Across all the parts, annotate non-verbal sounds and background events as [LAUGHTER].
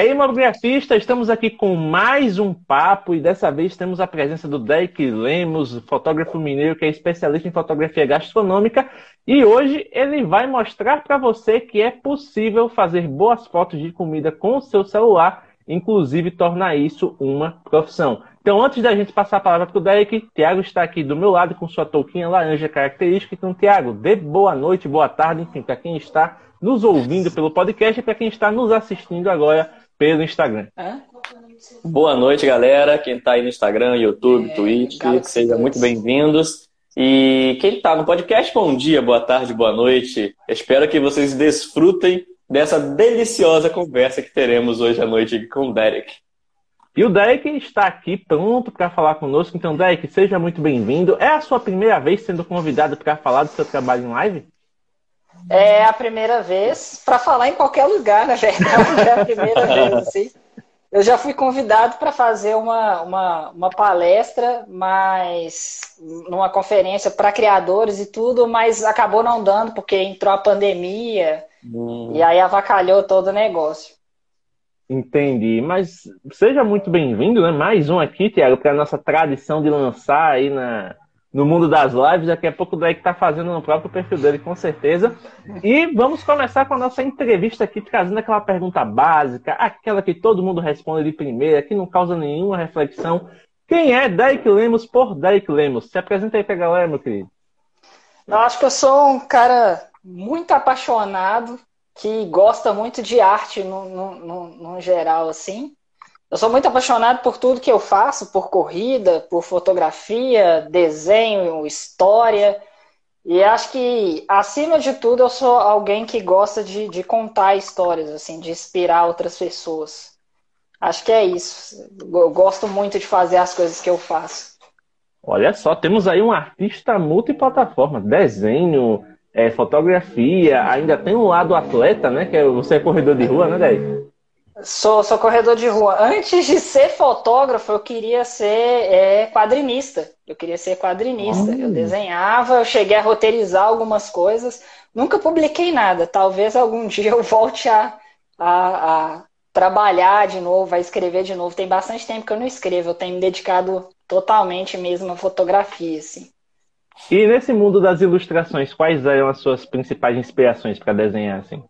Ei, mobigrafista, estamos aqui com mais um papo e dessa vez temos a presença do Derek Lemos, fotógrafo mineiro que é especialista em fotografia gastronômica e hoje ele vai mostrar para você que é possível fazer boas fotos de comida com o seu celular, inclusive tornar isso uma profissão. Então, antes da gente passar a palavra para o Derek, Tiago está aqui do meu lado com sua touquinha laranja característica. Então, Tiago, dê boa noite, boa tarde, enfim, para quem está nos ouvindo pelo podcast e para quem está nos assistindo agora pelo Instagram. Boa noite, galera. Quem está aí no Instagram, YouTube, é, Twitch, sejam muito bem-vindos. E quem está no podcast, bom dia, boa tarde, boa noite. Espero que vocês desfrutem dessa deliciosa conversa que teremos hoje à noite com o Derek. E o Derek está aqui pronto para falar conosco. Então, Derek, seja muito bem-vindo. É a sua primeira vez sendo convidado para falar do seu trabalho em live? É a primeira vez para falar em qualquer lugar, na verdade. É a primeira [LAUGHS] vez, assim. Eu já fui convidado para fazer uma, uma, uma, palestra, mas numa conferência para criadores e tudo, mas acabou não dando porque entrou a pandemia hum. e aí avacalhou todo o negócio. Entendi, mas seja muito bem-vindo, né? Mais um aqui, Tiago, para a nossa tradição de lançar aí na, no mundo das lives. Daqui a pouco o Drake está fazendo no próprio perfil dele, com certeza. E vamos começar com a nossa entrevista aqui, trazendo aquela pergunta básica, aquela que todo mundo responde de primeira, que não causa nenhuma reflexão. Quem é Derek Lemos por Derek Lemos? Se apresenta aí pra galera, meu querido. Eu acho que eu sou um cara muito apaixonado, que gosta muito de arte no, no, no, no geral, assim. Eu sou muito apaixonado por tudo que eu faço, por corrida, por fotografia, desenho, história. E acho que, acima de tudo, eu sou alguém que gosta de, de contar histórias, assim, de inspirar outras pessoas. Acho que é isso. Eu gosto muito de fazer as coisas que eu faço. Olha só, temos aí um artista multiplataforma, desenho, é, fotografia, ainda tem um lado atleta, né? Que é, você é corredor de rua, né, Dave? Sou, sou corredor de rua. Antes de ser fotógrafo, eu queria ser é, quadrinista. Eu queria ser quadrinista. Eu desenhava, eu cheguei a roteirizar algumas coisas. Nunca publiquei nada. Talvez algum [LAUGHS] dia eu volte a, a, a trabalhar de novo, a escrever de novo. Tem bastante tempo que eu não escrevo. Eu tenho me dedicado totalmente mesmo à fotografia, assim. E nesse mundo das ilustrações, quais eram as suas principais inspirações para desenhar, assim?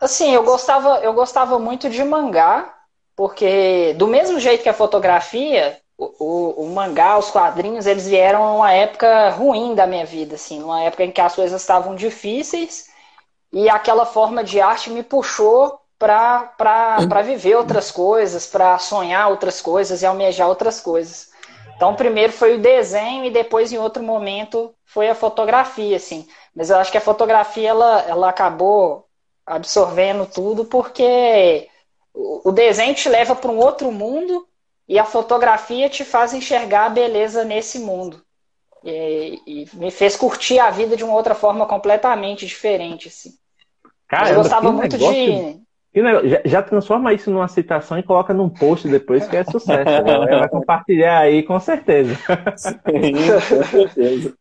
Assim, eu gostava, eu gostava muito de mangá, porque do mesmo jeito que a fotografia, o, o, o, mangá, os quadrinhos, eles vieram numa época ruim da minha vida, assim, numa época em que as coisas estavam difíceis e aquela forma de arte me puxou para viver outras coisas, para sonhar outras coisas e almejar outras coisas. Então, primeiro foi o desenho e depois, em outro momento, foi a fotografia, assim. Mas eu acho que a fotografia, ela, ela acabou absorvendo tudo, porque o desenho te leva para um outro mundo e a fotografia te faz enxergar a beleza nesse mundo. E, e me fez curtir a vida de uma outra forma completamente diferente. Assim. Caramba, eu gostava muito negócio, de. Já, já, transforma isso numa citação e coloca num post depois que é sucesso. A galera vai compartilhar aí com certeza. [LAUGHS] Sim, com certeza.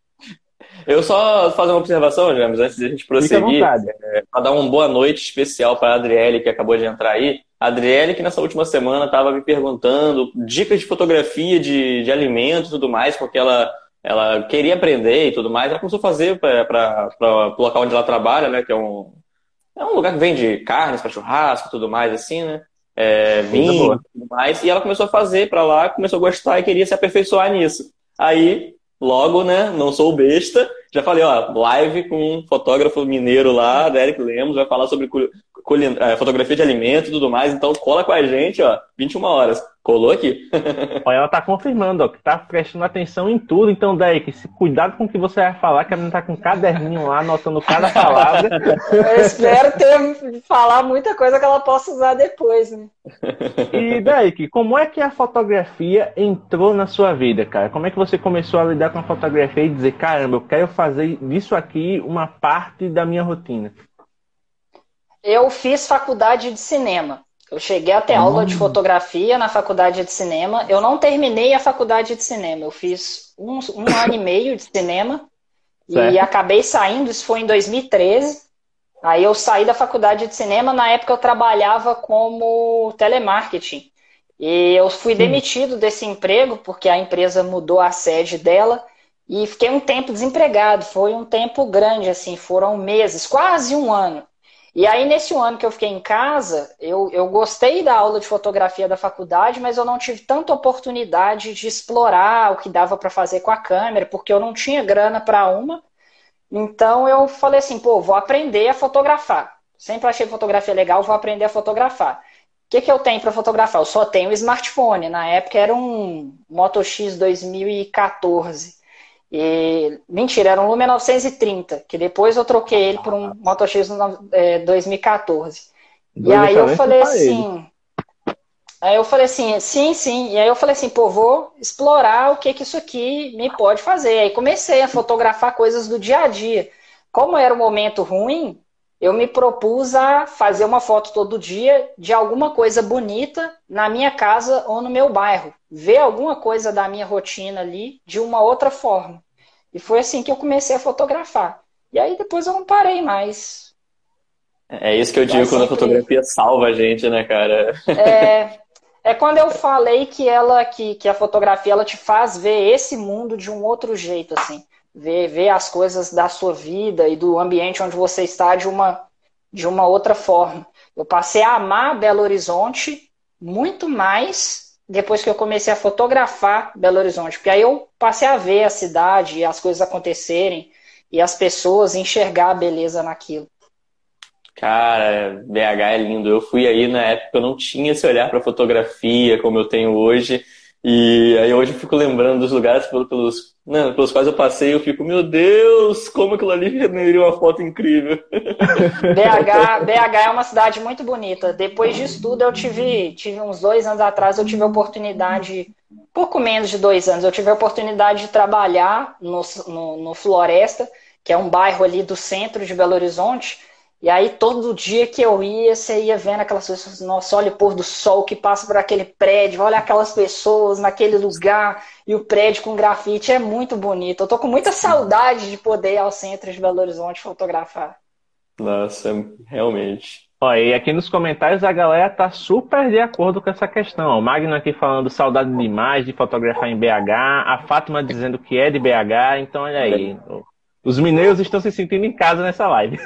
Eu só fazer uma observação, James, antes de a gente prosseguir, é, para dar uma boa noite especial para a Adriele, que acabou de entrar aí. A Adriele, que nessa última semana estava me perguntando dicas de fotografia de, de alimentos e tudo mais, porque ela, ela queria aprender e tudo mais. Ela começou a fazer para o local onde ela trabalha, né, que é um, é um lugar que vende carnes para churrasco e tudo mais, assim, né? É, vinho e tudo mais. E ela começou a fazer para lá, começou a gostar e queria se aperfeiçoar nisso. Aí Logo, né, não sou besta. Já falei, ó, live com um fotógrafo mineiro lá, Derek Lemos, vai falar sobre fotografia de alimento e tudo mais. Então cola com a gente, ó, 21 horas. Colou aqui. [LAUGHS] Olha, ela tá confirmando, ó, que tá prestando atenção em tudo. Então, Derek, se cuidado com o que você vai falar, que a menina tá com um caderninho lá, anotando cada palavra. [LAUGHS] Eu espero ter falar muita coisa que ela possa usar depois, né? E, Derek, como é que a fotografia entrou na sua vida, cara? Como é que você começou a lidar com a fotografia e dizer, caramba, eu quero fazer disso aqui uma parte da minha rotina? Eu fiz faculdade de cinema. Eu cheguei até aula de fotografia na faculdade de cinema. Eu não terminei a faculdade de cinema. Eu fiz um, um ano e meio de cinema certo. e acabei saindo. Isso foi em 2013. Aí eu saí da faculdade de cinema. Na época eu trabalhava como telemarketing. E eu fui Sim. demitido desse emprego porque a empresa mudou a sede dela e fiquei um tempo desempregado. Foi um tempo grande, assim, foram meses, quase um ano. E aí, nesse ano que eu fiquei em casa, eu, eu gostei da aula de fotografia da faculdade, mas eu não tive tanta oportunidade de explorar o que dava para fazer com a câmera, porque eu não tinha grana para uma. Então, eu falei assim: pô, vou aprender a fotografar. Sempre achei fotografia legal, vou aprender a fotografar. O que, que eu tenho para fotografar? Eu só tenho o smartphone. Na época era um Moto X 2014. E, mentira, era um Lumia 930, que depois eu troquei ele por um Moto X é, 2014. e aí eu falei assim. Aí eu falei assim, sim, sim. E aí eu falei assim, pô, vou explorar o que que isso aqui me pode fazer. Aí comecei a fotografar coisas do dia a dia. Como era um momento ruim, eu me propus a fazer uma foto todo dia de alguma coisa bonita na minha casa ou no meu bairro. Ver alguma coisa da minha rotina ali de uma outra forma. E foi assim que eu comecei a fotografar. E aí depois eu não parei mais. É isso que eu digo quando a fotografia salva a gente, né, cara? É, [LAUGHS] é quando eu falei que ela que, que a fotografia ela te faz ver esse mundo de um outro jeito, assim ver, ver as coisas da sua vida e do ambiente onde você está de uma, de uma outra forma. Eu passei a amar Belo Horizonte muito mais depois que eu comecei a fotografar Belo Horizonte, porque aí eu passei a ver a cidade e as coisas acontecerem e as pessoas enxergar a beleza naquilo. Cara, BH é lindo. Eu fui aí na época eu não tinha esse olhar para fotografia como eu tenho hoje. E aí hoje eu fico lembrando dos lugares pelos, né, pelos quais eu passei, eu fico, meu Deus, como aquilo ali renderia uma foto incrível. [LAUGHS] BH, BH é uma cidade muito bonita. Depois disso tudo, eu tive, tive uns dois anos atrás, eu tive a oportunidade, pouco menos de dois anos, eu tive a oportunidade de trabalhar no, no, no Floresta, que é um bairro ali do centro de Belo Horizonte, e aí, todo dia que eu ia, você ia vendo aquelas pessoas, nossa, olha o pôr do sol que passa por aquele prédio, olha aquelas pessoas naquele lugar, e o prédio com grafite é muito bonito. Eu tô com muita saudade de poder ir ao centro de Belo Horizonte fotografar. Nossa, realmente. Olha, e aqui nos comentários a galera tá super de acordo com essa questão. O Magno aqui falando saudade demais de fotografar em BH, a Fátima dizendo que é de BH, então olha aí. Os mineiros estão se sentindo em casa nessa live.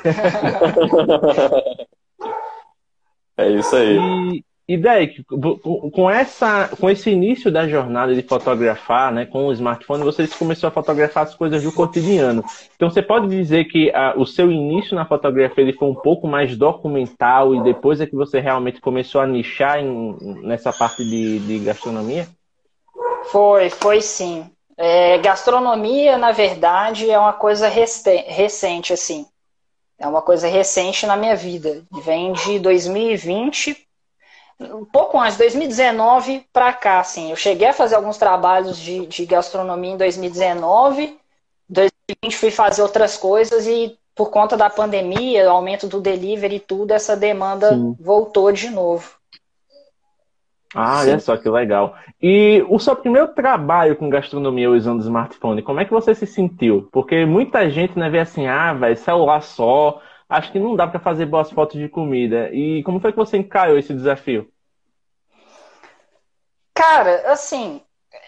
é isso aí. E, e daí, com, essa, com esse início da jornada de fotografar, né, com o smartphone, você começou a fotografar as coisas do cotidiano. Então, você pode dizer que a, o seu início na fotografia ele foi um pouco mais documental e depois é que você realmente começou a nichar em, nessa parte de, de gastronomia? Foi, foi sim. É, gastronomia, na verdade, é uma coisa recente, assim. É uma coisa recente na minha vida. Vem de 2020, um pouco antes, 2019 para cá, assim. Eu cheguei a fazer alguns trabalhos de, de gastronomia em 2019. 2020 fui fazer outras coisas e por conta da pandemia, o aumento do delivery e tudo, essa demanda Sim. voltou de novo. Ah, olha só que legal. E o seu primeiro trabalho com gastronomia usando smartphone, como é que você se sentiu? Porque muita gente né, vê assim, ah, velho, celular só, acho que não dá para fazer boas fotos de comida. E como foi que você encarou esse desafio? Cara, assim,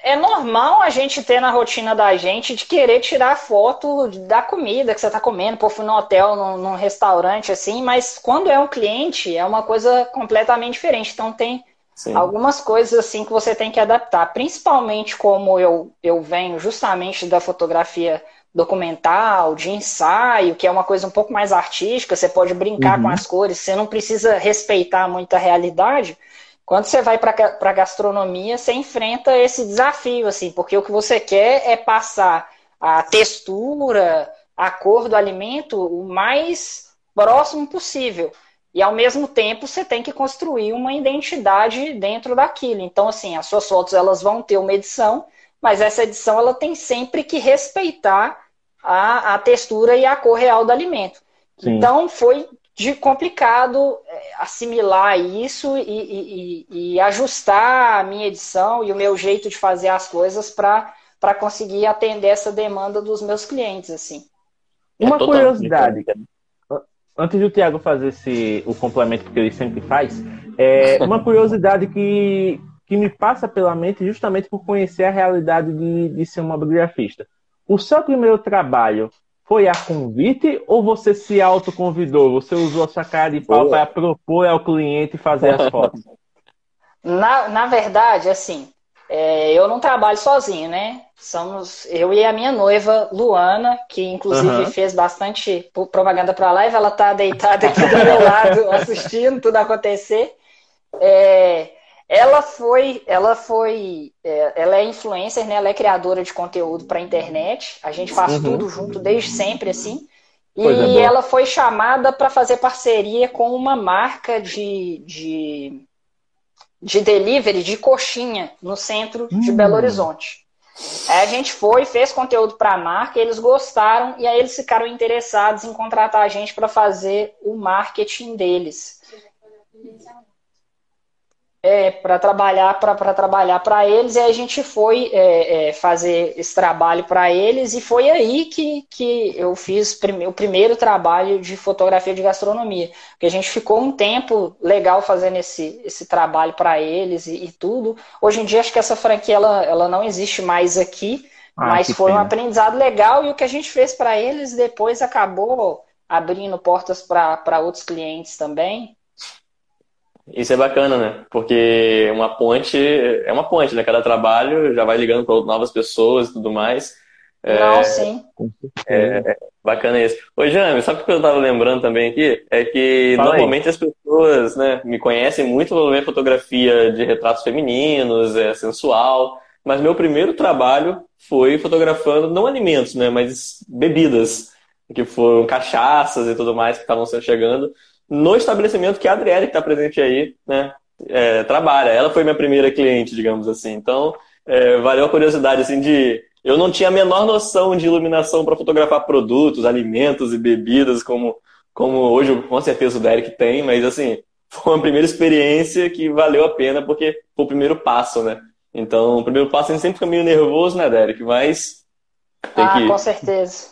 é normal a gente ter na rotina da gente de querer tirar foto da comida que você está comendo, pô, fui no hotel, num, num restaurante, assim, mas quando é um cliente, é uma coisa completamente diferente. Então tem Sim. Algumas coisas assim que você tem que adaptar, principalmente como eu, eu venho justamente da fotografia documental, de ensaio, que é uma coisa um pouco mais artística, você pode brincar uhum. com as cores, você não precisa respeitar muito a realidade. Quando você vai para a gastronomia, você enfrenta esse desafio, assim, porque o que você quer é passar a textura, a cor do alimento o mais próximo possível. E ao mesmo tempo você tem que construir uma identidade dentro daquilo. Então, assim, as suas fotos elas vão ter uma edição, mas essa edição ela tem sempre que respeitar a, a textura e a cor real do alimento. Sim. Então foi de complicado é, assimilar isso e, e, e, ajustar a minha edição e o meu jeito de fazer as coisas para conseguir atender essa demanda dos meus clientes, assim. Uma é curiosidade, antes do Tiago fazer esse, o complemento que ele sempre faz, é uma curiosidade que, que me passa pela mente justamente por conhecer a realidade de, de ser uma bibliografista. O seu primeiro trabalho foi a convite ou você se autoconvidou? Você usou a sua cara de pau para propor ao cliente fazer as fotos? [LAUGHS] Na, na verdade, assim, é, eu não trabalho sozinho, né? Somos eu e a minha noiva, Luana, que inclusive uhum. fez bastante propaganda para a live. Ela tá deitada aqui do meu lado, [LAUGHS] assistindo tudo acontecer. É, ela foi, ela foi, é, ela é influencer, né? Ela é criadora de conteúdo para internet. A gente faz uhum. tudo junto desde sempre, assim. E ela foi chamada para fazer parceria com uma marca de, de de delivery de coxinha no centro de hum. Belo Horizonte. Aí a gente foi, fez conteúdo para a marca, eles gostaram e aí eles ficaram interessados em contratar a gente para fazer o marketing deles é, para trabalhar para trabalhar para eles e a gente foi é, é, fazer esse trabalho para eles e foi aí que, que eu fiz prime o primeiro trabalho de fotografia de gastronomia que a gente ficou um tempo legal fazendo esse, esse trabalho para eles e, e, tudo hoje em dia acho que essa franquia ela, ela não existe mais aqui ah, mas foi pena. um aprendizado legal e o que a gente fez para eles depois acabou abrindo portas para outros clientes também isso é bacana, né? Porque uma ponte é uma ponte, né? Cada trabalho já vai ligando para novas pessoas e tudo mais. É, Não, sim. É, é, bacana isso. Ô, Jame, sabe o que eu estava lembrando também aqui? É que Fala normalmente aí. as pessoas né, me conhecem muito pela minha fotografia de retratos femininos, é sensual. Mas meu primeiro trabalho foi fotografando, não alimentos, né? Mas bebidas, que foram cachaças e tudo mais que estavam chegando no estabelecimento que a Adriele, que está presente aí, né, é, trabalha. Ela foi minha primeira cliente, digamos assim. Então, é, valeu a curiosidade, assim, de... Eu não tinha a menor noção de iluminação para fotografar produtos, alimentos e bebidas, como, como hoje, com certeza, o Derek tem, mas, assim, foi uma primeira experiência que valeu a pena, porque foi o primeiro passo, né? Então, o primeiro passo a gente sempre fica meio nervoso, né, Derek? Mas. ah, que... com certeza.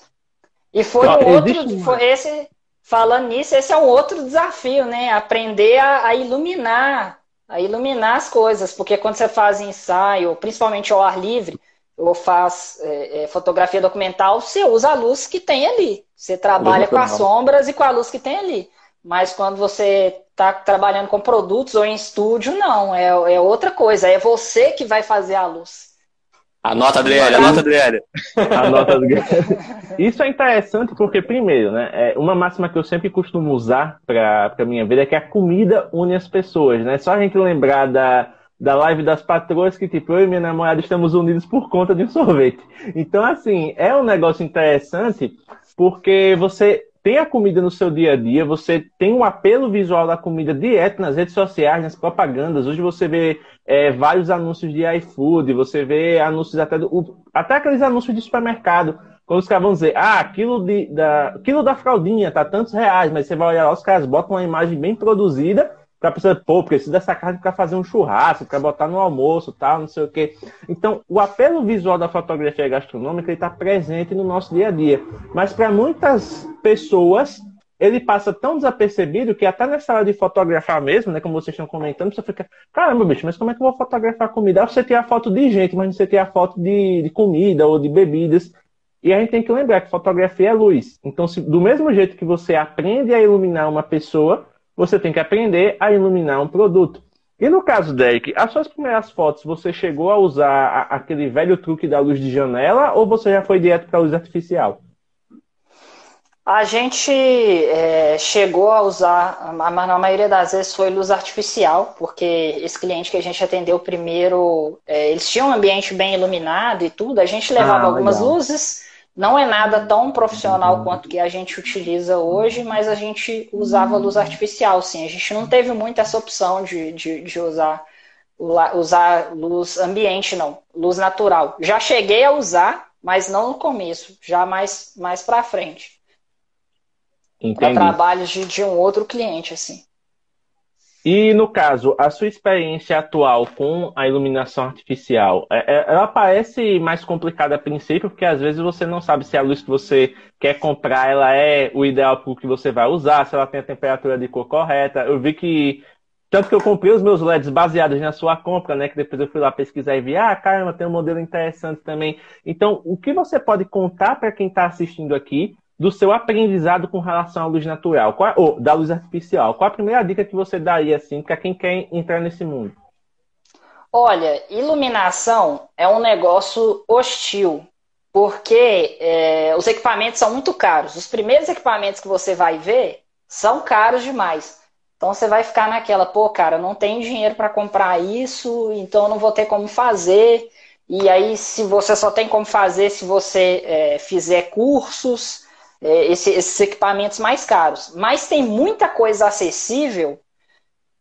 E foi ah, outro. Foi esse, falando nisso, esse é um outro desafio, né? Aprender a, a, iluminar, a iluminar as coisas, porque quando você faz ensaio, principalmente ao ar livre, ou faz é, é, fotografia documental, você usa a luz que tem ali. Você trabalha com as sombras e com a luz que tem ali. Mas quando você está trabalhando com produtos ou em estúdio, não, é, é outra coisa. É você que vai fazer a luz. Anota, Adriele, anota, Adriele. [LAUGHS] Anota, Adriele. Isso é interessante porque, primeiro, né, é uma máxima que eu sempre costumo usar para a minha vida é que a comida une as pessoas, né? Só a gente lembrar da, da live das patroas que, tipo, eu e minha namorada estamos unidos por conta de um [LAUGHS] sorvete. Então, assim, é um negócio interessante porque você tem a comida no seu dia a dia, você tem um apelo visual da comida direto nas redes sociais, nas propagandas. Hoje você vê é, vários anúncios de iFood, você vê anúncios até do, até aqueles anúncios de supermercado, quando os caras vão dizer, ah, quilo, de, da, quilo da fraldinha tá tantos reais, mas você vai olhar lá, os caras botam uma imagem bem produzida para pessoa, pô, precisa dessa carne para fazer um churrasco, para botar no almoço, tal, não sei o quê. Então, o apelo visual da fotografia gastronômica está presente no nosso dia a dia. Mas para muitas pessoas, ele passa tão desapercebido que até nessa hora de fotografar mesmo, né, como vocês estão comentando, você fica, caramba, bicho, mas como é que eu vou fotografar comida? Aí você tem a foto de gente, mas você tem a foto de, de comida ou de bebidas. E a gente tem que lembrar que fotografia é luz. Então, se, do mesmo jeito que você aprende a iluminar uma pessoa, você tem que aprender a iluminar um produto. E no caso, Derek, as suas primeiras fotos, você chegou a usar a, aquele velho truque da luz de janela ou você já foi direto para a luz artificial? A gente é, chegou a usar, mas na maioria das vezes foi luz artificial, porque esse cliente que a gente atendeu primeiro, é, eles tinham um ambiente bem iluminado e tudo, a gente levava ah, algumas luzes, não é nada tão profissional uhum. quanto que a gente utiliza hoje, mas a gente usava luz artificial, sim. A gente não teve muito essa opção de, de, de usar, usar luz ambiente, não. Luz natural. Já cheguei a usar, mas não no começo, já mais, mais para frente. Para trabalhos de, de um outro cliente, assim. E no caso, a sua experiência atual com a iluminação artificial, é, é, ela parece mais complicada a princípio, porque às vezes você não sabe se a luz que você quer comprar ela é o ideal para o que você vai usar, se ela tem a temperatura de cor correta. Eu vi que tanto que eu comprei os meus LEDs baseados na sua compra, né? Que depois eu fui lá pesquisar e vi, ah, caramba, tem um modelo interessante também. Então, o que você pode contar para quem está assistindo aqui do seu aprendizado com relação à luz natural, qual, ou da luz artificial. Qual a primeira dica que você daria assim para quem quer entrar nesse mundo? Olha, iluminação é um negócio hostil, porque é, os equipamentos são muito caros. Os primeiros equipamentos que você vai ver são caros demais. Então você vai ficar naquela, pô, cara, não tenho dinheiro para comprar isso, então não vou ter como fazer. E aí, se você só tem como fazer se você é, fizer cursos, é, esse, esses equipamentos mais caros. Mas tem muita coisa acessível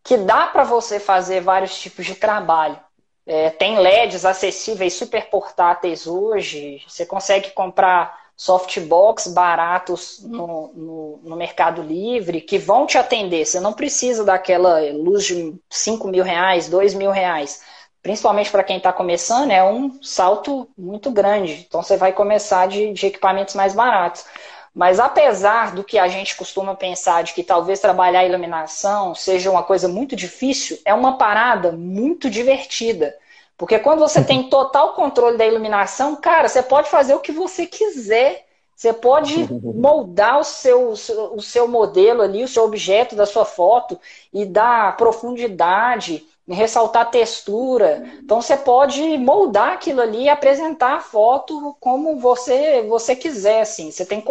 que dá para você fazer vários tipos de trabalho. É, tem LEDs acessíveis super portáteis hoje. Você consegue comprar softbox baratos no, no, no, Mercado Livre que vão te atender. Você não precisa daquela luz de 5 mil reais, 2 mil reais. Principalmente para quem está começando, é um salto muito grande. Então você vai começar de, de equipamentos mais baratos. Mas apesar do que a gente costuma pensar de que talvez trabalhar a iluminação seja uma coisa muito difícil, é uma parada muito divertida. Porque quando você tem total controle da iluminação, cara, você pode fazer o que você quiser. Você pode [LAUGHS] moldar o seu, o seu modelo ali, o seu objeto da sua foto e dar profundidade, ressaltar textura. Então você pode moldar aquilo ali e apresentar a foto como você você quiser, assim. Você tem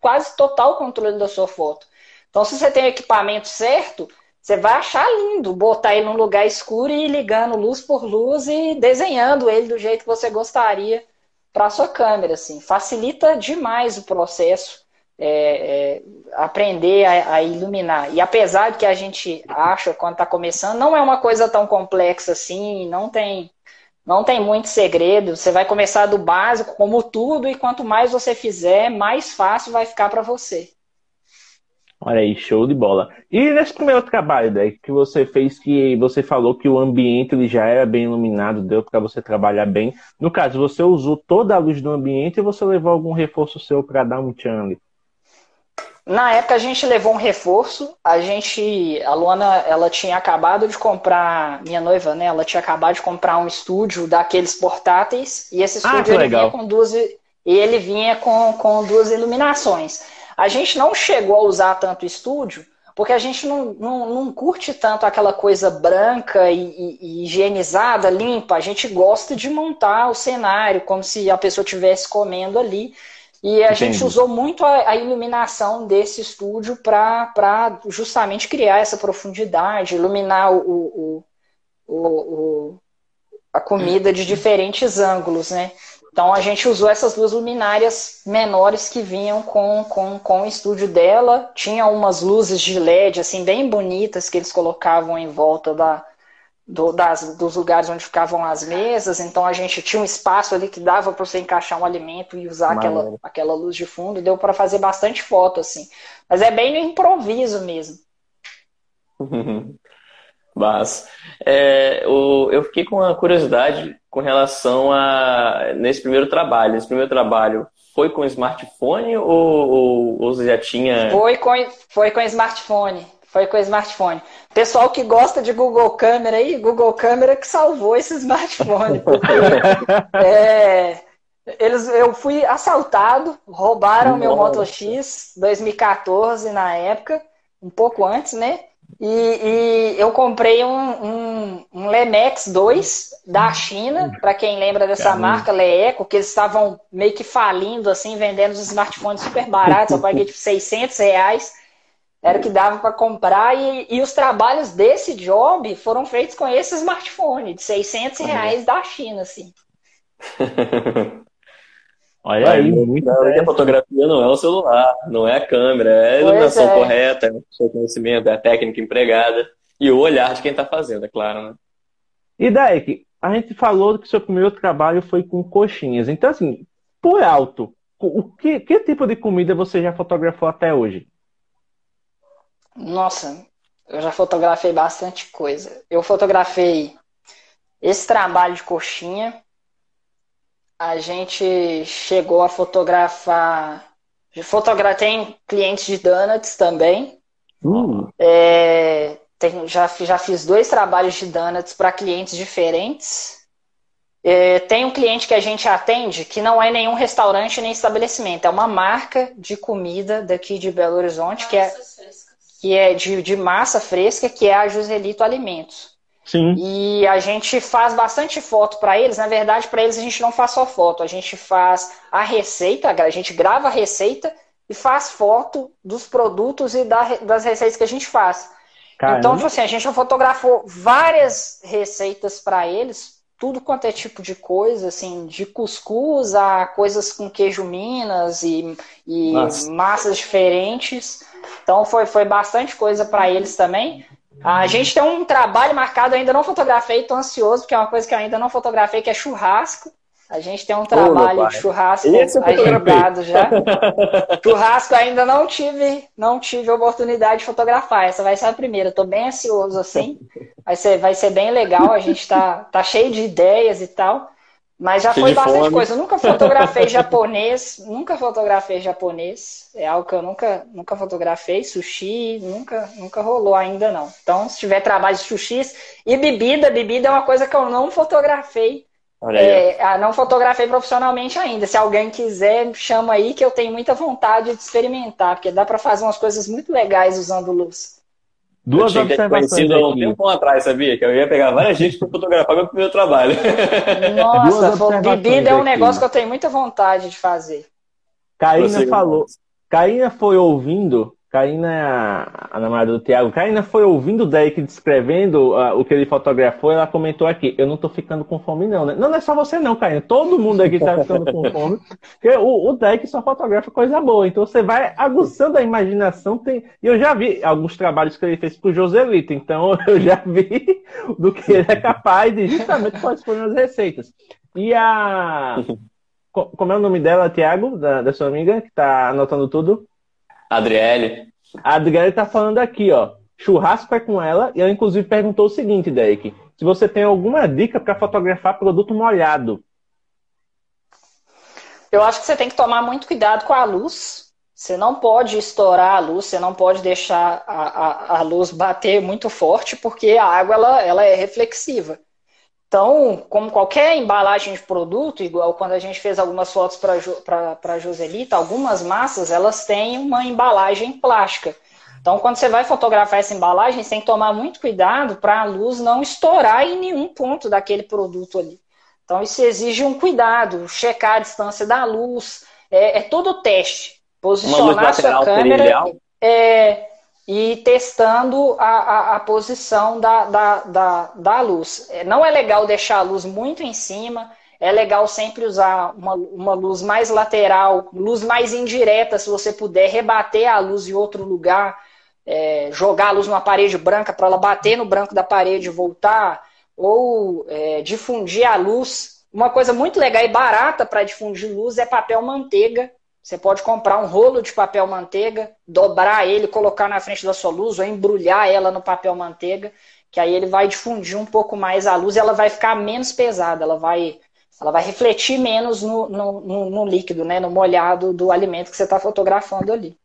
quase total controle da sua foto. Então se você tem o equipamento certo, você vai achar lindo botar ele num lugar escuro e ir ligando luz por luz e desenhando ele do jeito que você gostaria para sua câmera, assim. Facilita demais o processo é, é, aprender a, a, iluminar. E apesar de que a gente acha quando está começando, não é uma coisa tão complexa assim, não tem, não tem muito segredo. Você vai começar do básico, como tudo, e quanto mais você fizer, mais fácil vai ficar para você. Olha aí, show de bola. E nesse primeiro trabalho que você fez, que você falou que o ambiente ele já era bem iluminado, deu para você trabalhar bem. No caso, você usou toda a luz do ambiente e você levou algum reforço seu para dar um tchan? Na época a gente levou um reforço. A gente, a Luana, ela tinha acabado de comprar, minha noiva, né? Ela tinha acabado de comprar um estúdio daqueles portáteis e esse ah, estúdio ah, ele vinha com duas e ele vinha com, com duas iluminações. A gente não chegou a usar tanto estúdio porque a gente não, não, não curte tanto aquela coisa branca e, e, e, higienizada, limpa. A gente gosta de montar o cenário como se a pessoa estivesse comendo ali. E a Entendi. gente usou muito a, a iluminação desse estúdio para justamente criar essa profundidade, iluminar o, o, o, o, a comida de diferentes ângulos, né? Então a gente usou essas duas luminárias menores que vinham com, com, com o estúdio dela. Tinha umas luzes de LED assim bem bonitas que eles colocavam em volta da, do, das, dos lugares onde ficavam as mesas, então a gente tinha um espaço ali que dava para você encaixar um alimento e usar aquela, aquela luz de fundo, e deu para fazer bastante foto, assim. Mas é bem no improviso mesmo. [LAUGHS] Mas é, o, eu fiquei com uma curiosidade com relação a nesse primeiro trabalho. Esse primeiro trabalho foi com smartphone ou, ou, ou você já tinha. Foi com, foi com smartphone. Foi com o smartphone. Pessoal que gosta de Google Câmera aí, Google Câmera que salvou esse smartphone. Porque, [LAUGHS] é, eles, eu fui assaltado, roubaram Nossa. meu Moto X 2014 na época, um pouco antes, né? E, e, eu comprei um, um, um, Lemex 2 da China, para quem lembra dessa Caramba. marca, Leeco, que eles estavam meio que falindo, assim, vendendo os smartphones super baratos, eu paguei tipo 600 reais, era o que dava para comprar, e, e, os trabalhos desse job foram feitos com esse smartphone, de 600 reais da China, assim. [LAUGHS] Olha aí, muito a fotografia não é o celular, não é a câmera, é a iluminação é. correta, é o seu conhecimento, é a técnica empregada e o olhar de quem está fazendo, é claro, né? E daí, a gente falou que seu primeiro trabalho foi com coxinhas. Então, assim, por alto, o que, que tipo de comida você já fotografou até hoje? Nossa, eu já fotografei bastante coisa. Eu fotografei esse trabalho de coxinha, a gente chegou a fotografar. Fotogra tem clientes de donuts também. Uh. É, tem, já, já fiz dois trabalhos de donuts para clientes diferentes. É, tem um cliente que a gente atende que não é nenhum restaurante nem estabelecimento, é uma marca de comida daqui de Belo Horizonte, que é, que é de, de massa fresca, que é a Joselito Alimentos. Sim. E a gente faz bastante foto para eles. Na verdade, para eles a gente não faz só foto, a gente faz a receita, a gente grava a receita e faz foto dos produtos e das receitas que a gente faz. Caramba. Então, tipo assim, a gente já fotografou várias receitas para eles, tudo quanto é tipo de coisa, assim, de cuscuz a coisas com queijo Minas e, e massas diferentes. Então foi, foi bastante coisa para eles também. A gente tem um trabalho marcado, ainda não fotografei, estou ansioso, porque é uma coisa que eu ainda não fotografei, que é churrasco. A gente tem um trabalho de churrasco agendado já. churrasco ainda não tive, não tive oportunidade de fotografar. Essa vai ser a primeira. Estou bem ansioso assim. Vai ser, vai ser bem legal. A gente está tá cheio de ideias e tal. Mas já foi bastante fome. coisa. Eu nunca fotografei japonês, nunca fotografei japonês. É algo que eu nunca, nunca fotografei. Sushi, nunca, nunca rolou ainda não. Então, se tiver trabalho de sushi e bebida, bebida é uma coisa que eu não fotografei. É, não fotografei profissionalmente ainda. Se alguém quiser, chama aí que eu tenho muita vontade de experimentar, porque dá para fazer umas coisas muito legais usando luz. Duas eu observações. Conhecido há um tempo atrás, sabia? Que eu ia pegar várias gente para fotografar meu primeiro trabalho. [LAUGHS] [LAUGHS] Nossa, bebida é um negócio que eu tenho muita vontade de fazer. Caína falou. Caína foi ouvindo Karina a, namorada do Thiago. Karina foi ouvindo o Derek descrevendo uh, o que ele fotografou. Ela comentou aqui: Eu não tô ficando com fome, não, né? Não, não é só você, não, Karina. Todo mundo aqui tá ficando com fome. Porque o, o Derek só fotografa coisa boa. Então você vai aguçando a imaginação. Tem... E eu já vi alguns trabalhos que ele fez pro Joselito. Então [LAUGHS] eu já vi do que ele é capaz de justamente participar nas receitas. E a. Como é o nome dela, Thiago, da, da sua amiga, que tá anotando tudo? Adriele. A Adriele tá falando aqui, ó. Churrasco é com ela. E ela, inclusive, perguntou o seguinte, Derek. Se você tem alguma dica para fotografar produto molhado. Eu acho que você tem que tomar muito cuidado com a luz. Você não pode estourar a luz, você não pode deixar a, a, a luz bater muito forte, porque a água ela, ela é reflexiva. Então, como qualquer embalagem de produto, igual quando a gente fez algumas fotos para a Joselita, algumas massas elas têm uma embalagem plástica. Então, quando você vai fotografar essa embalagem, você tem que tomar muito cuidado para a luz não estourar em nenhum ponto daquele produto ali. Então, isso exige um cuidado, checar a distância da luz, é, é todo teste. Posicionar a sua câmera. É, e testando a, a, a posição da, da, da, da, luz. É, não é legal deixar a luz muito em cima, é legal sempre usar uma, uma luz mais lateral, luz mais indireta, se você puder rebater a luz em outro lugar, é, jogar a luz numa parede branca para ela bater no branco da parede e voltar, ou é, difundir a luz. Uma coisa muito legal e barata para difundir luz é papel manteiga você pode comprar um rolo de papel manteiga, dobrar ele, colocar na frente da sua luz ou embrulhar ela no papel manteiga, que aí ele vai difundir um pouco mais a luz e ela vai ficar menos pesada, ela vai, ela vai refletir menos no, no, no, no líquido, né, no molhado do alimento que você está fotografando ali.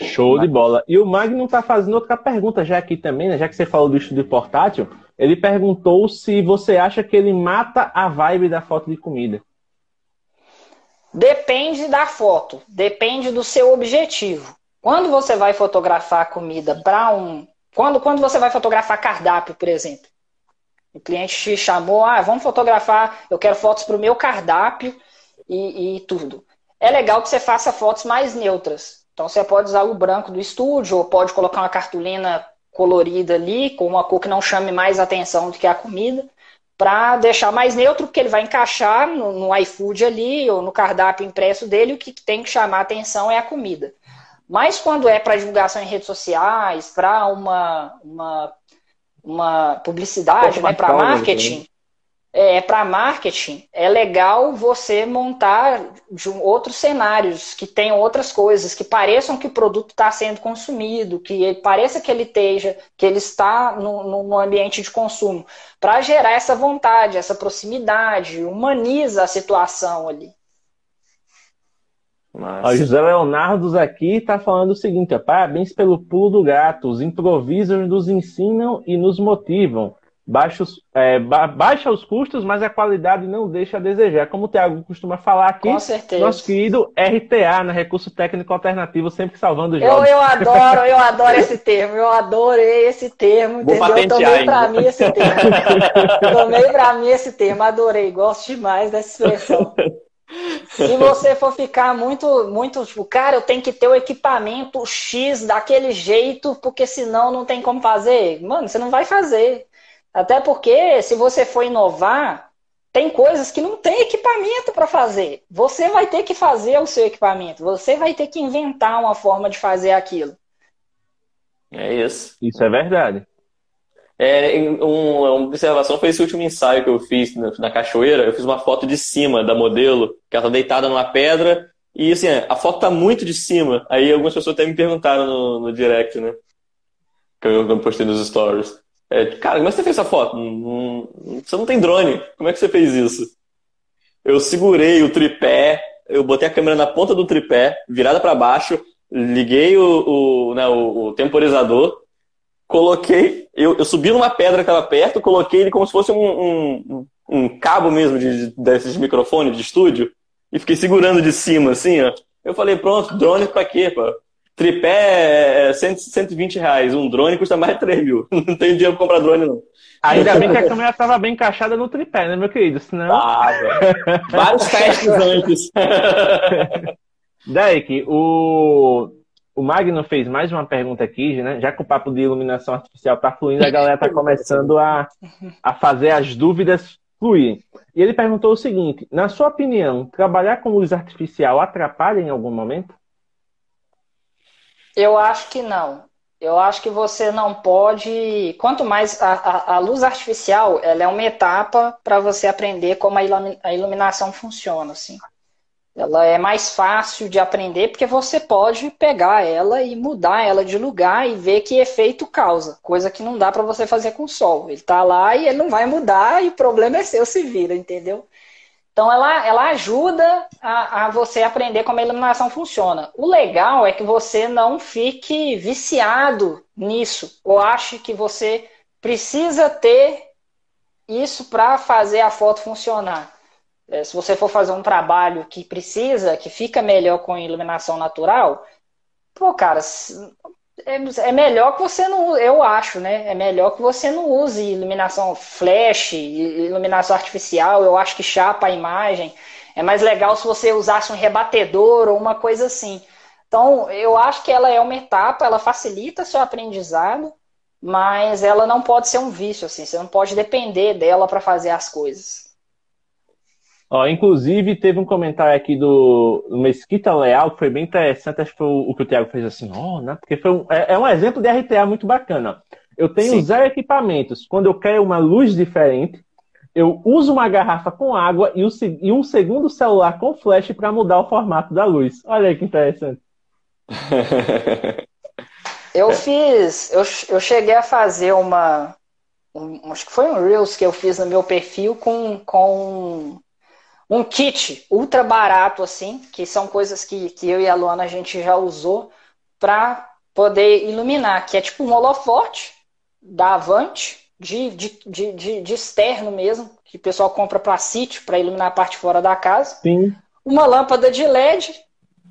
Show de bola. E o Magno está fazendo outra pergunta já aqui também, né? já que você falou do estudo portátil, ele perguntou se você acha que ele mata a vibe da foto de comida. Depende da foto, depende do seu objetivo. Quando você vai fotografar comida para um quando, quando você vai fotografar cardápio, por exemplo, o cliente te chamou, ah, vamos fotografar, eu quero fotos para o meu cardápio e, e tudo. É legal que você faça fotos mais neutras. Então você pode usar o branco do estúdio, ou pode colocar uma cartolina colorida ali, com uma cor que não chame mais atenção do que a comida, para deixar mais neutro, porque ele vai encaixar no, no iFood ali, ou no cardápio impresso dele, o que tem que chamar atenção é a comida. Mas quando é para divulgação em redes sociais, para uma, uma, uma publicidade, né, para marketing, né? É, para marketing, é legal você montar de um, outros cenários que tenham outras coisas, que pareçam que o produto está sendo consumido, que ele, pareça que ele esteja, que ele está no, no ambiente de consumo, para gerar essa vontade, essa proximidade, humaniza a situação ali. O José Leonardo aqui está falando o seguinte: ó, parabéns pelo pulo do gato. Os improvisos nos ensinam e nos motivam baixos, é, ba baixa os custos, mas a qualidade não deixa a desejar. Como o Thiago costuma falar aqui, nosso querido RTA, né, Recurso Técnico Alternativo, sempre salvando os eu, eu [LAUGHS] adoro, eu adoro esse termo, eu adorei esse termo, Vou entendeu? Tomei para mim esse termo. [LAUGHS] Tomei para mim esse termo, adorei, gosto demais dessa expressão. Se você for ficar muito, muito, tipo, cara, eu tenho que ter o equipamento X daquele jeito, porque senão não tem como fazer. Mano, você não vai fazer. Até porque, se você for inovar, tem coisas que não tem equipamento para fazer. Você vai ter que fazer o seu equipamento. Você vai ter que inventar uma forma de fazer aquilo. É isso. Isso é verdade. É, um, uma observação foi esse último ensaio que eu fiz na, na, cachoeira. Eu fiz uma foto de cima da modelo, que ela tá deitada numa pedra. E assim, a foto tá muito de cima. Aí algumas pessoas até me perguntaram no, no direct, né? Que eu, eu postei nos stories. É, cara, como é que você fez essa foto? você não tem drone. Como é que você fez isso? Eu segurei o tripé, eu botei a câmera na ponta do tripé, virada para baixo, liguei o, o, né, o, o temporizador, coloquei. Eu, eu, subi numa pedra que estava perto, coloquei ele como se fosse um, um, um cabo mesmo de, desses microfones de estúdio e fiquei segurando de cima, assim, ó. Eu falei, pronto, drone pra quê, pô? Tripé é 120 é reais, um drone custa mais de 3 mil. [LAUGHS] Não tenho dinheiro pra comprar drone, não. Ainda bem que a câmera estava bem encaixada no tripé, né, meu querido? Senão. Ah, vários [LAUGHS] testes antes. [LAUGHS] Derek, o, o Magno fez mais uma pergunta aqui, né? Já que o papo de iluminação artificial tá fluindo, a galera tá começando a, a fazer as dúvidas fluir. E ele perguntou o seguinte: na sua opinião, trabalhar com luz artificial atrapalha em algum momento? Eu acho que não. Eu acho que você não pode. Quanto mais a, a, a luz artificial, ela é uma etapa para você aprender como a iluminação funciona, assim. Ela é mais fácil de aprender porque você pode pegar ela e mudar ela de lugar e ver que efeito causa, coisa que não dá para você fazer com o sol. Ele está lá e ele não vai mudar e o problema é seu se vira, entendeu? Então ela, ela ajuda a, a, você aprender como a iluminação funciona. O legal é que você não fique viciado nisso, ou ache que você precisa ter isso para fazer a foto funcionar. É, se você for fazer um trabalho que precisa, que fica melhor com iluminação natural, pô, cara, é, é, melhor que você não, eu acho, né? É melhor que você não use iluminação flash, iluminação artificial. Eu acho que chapa a imagem. É mais legal se você usasse um rebatedor ou uma coisa assim. Então, eu acho que ela é uma etapa, ela facilita seu aprendizado, mas ela não pode ser um vício, assim. Você não pode depender dela para fazer as coisas. Ó, inclusive, teve um comentário aqui do, Mesquita Leal que foi bem interessante. Acho que foi o, o que o Thiago fez assim, ó, né? Porque foi um, é, é, um exemplo de RTA muito bacana. Eu tenho Sim. zero equipamentos. Quando eu quero uma luz diferente, eu uso uma garrafa com água e, o, e um segundo celular com flash para mudar o formato da luz. Olha aí que interessante. [LAUGHS] eu fiz, eu, eu cheguei a fazer uma, um, acho que foi um Reels que eu fiz no meu perfil com, com um kit ultra barato, assim, que são coisas que, que eu e a Luana a gente já usou para poder iluminar, que é tipo um holofote da Avante, de, de, de, de, de externo mesmo, que o pessoal compra para sítio, para iluminar a parte fora da casa. Sim. Uma lâmpada de LED,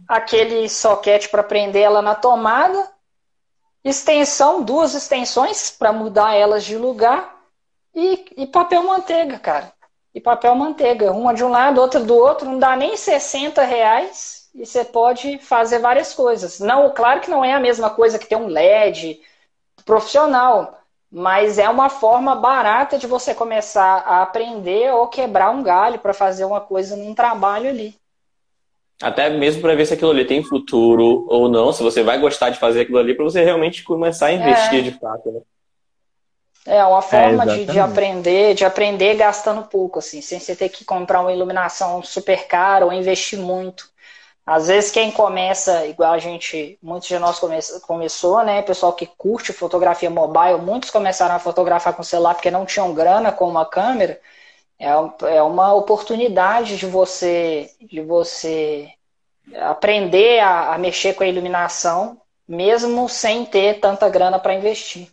aquele soquete para prender ela na tomada, extensão, duas extensões para mudar elas de lugar e, e papel manteiga, cara. E papel manteiga, uma de um lado, outra do outro, não dá nem 60 reais e você pode fazer várias coisas. Não, claro que não é a mesma coisa que ter um LED profissional, mas é uma forma barata de você começar a aprender ou quebrar um galho para fazer uma coisa num trabalho ali. Até mesmo para ver se aquilo ali tem futuro ou não, se você vai gostar de fazer aquilo ali, para você realmente começar a investir é. de fato. Né? É uma forma é, de, de, aprender, de aprender gastando pouco, assim, sem você ter que comprar uma iluminação super cara ou investir muito. Às vezes quem começa, igual a gente, muitos de nós come, começou, né? Pessoal que curte fotografia mobile, muitos começaram a fotografar com celular porque não tinham grana com uma câmera é, é uma oportunidade de você, de você aprender a, a mexer com a iluminação, mesmo sem ter tanta grana para investir.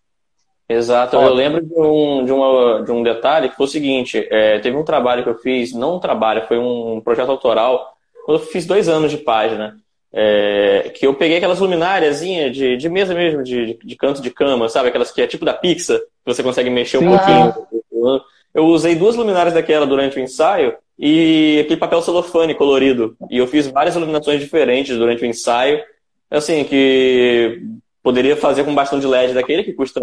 Exato, eu lembro de um, de, uma, de um detalhe que foi o seguinte: é, teve um trabalho que eu fiz, não um trabalho, foi um projeto autoral, eu fiz dois anos de página. É, que eu peguei aquelas luminárias de, de mesa mesmo, de, de, canto de cama, sabe? Aquelas que é tipo da Pixar, que você consegue mexer um Sim. pouquinho. Eu usei duas luminárias daquela durante o ensaio e aquele papel celofane colorido. E eu fiz várias iluminações diferentes durante o ensaio. Assim, que poderia fazer com bastão de LED daquele que custa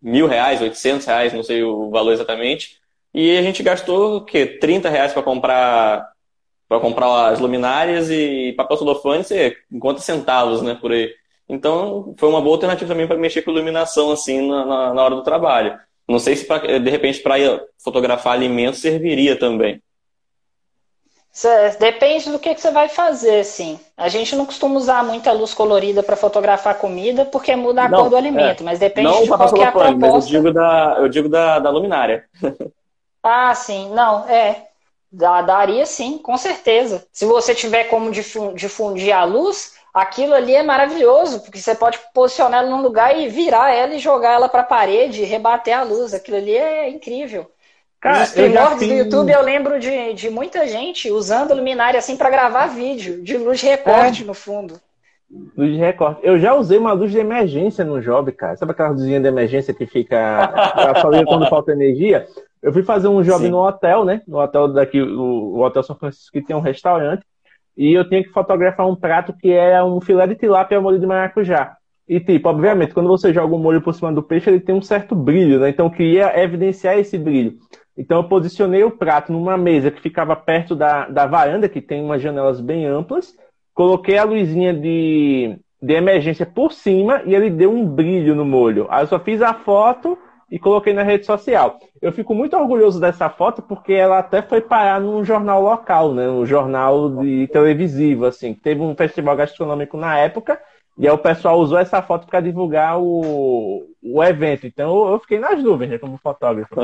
mil reais, oitocentos reais, não sei o valor exatamente. E a gente gastou o quê? 30 reais para comprar para comprar as luminárias e papel celofane, você encontra centavos, né, por aí. Então, foi uma boa alternativa também para mexer com iluminação assim na, na, na hora do trabalho. Não sei se, pra, de repente, para fotografar alimentos serviria também. Depende do que, que você vai fazer, assim. A gente não costuma usar muita luz colorida para fotografar comida porque muda a não, cor do alimento, é. mas depende não de qual é a proposta. Mas eu digo da, eu digo da, da luminária. [LAUGHS] ah, sim. Não, é. Daria sim, com certeza. Se você tiver como difundir a luz, aquilo ali é maravilhoso, porque você pode posicionar ela num lugar e virar ela e jogar ela para a parede, rebater a luz. Aquilo ali é incrível. Cara, Nos primórdios fiz... do YouTube eu lembro de, de muita gente usando luminária assim para gravar vídeo, de luz de recorte é. no fundo. Luz de recorte. Eu já usei uma luz de emergência no job, cara. Sabe aquela luzinha de emergência que fica [LAUGHS] pra quando falta energia? Eu fui fazer um job Sim. no hotel, né? No hotel daqui, o, o Hotel São Francisco, que tem um restaurante e eu tinha que fotografar um prato que é um filé de tilápia molho de maracujá. E, tipo, obviamente, quando você joga o molho por cima do peixe, ele tem um certo brilho, né? Então, eu queria evidenciar esse brilho. Então, eu posicionei o prato numa mesa que ficava perto da, da varanda, que tem umas janelas bem amplas, coloquei a luzinha de, de emergência por cima e ele deu um brilho no molho. Aí eu só fiz a foto e coloquei na rede social. Eu fico muito orgulhoso dessa foto porque ela até foi parar num jornal local, né? Um jornal de televisivo, assim. Teve um festival gastronômico na época e aí o pessoal usou essa foto para divulgar o, o evento. Então eu fiquei nas nuvens, né, como fotógrafo.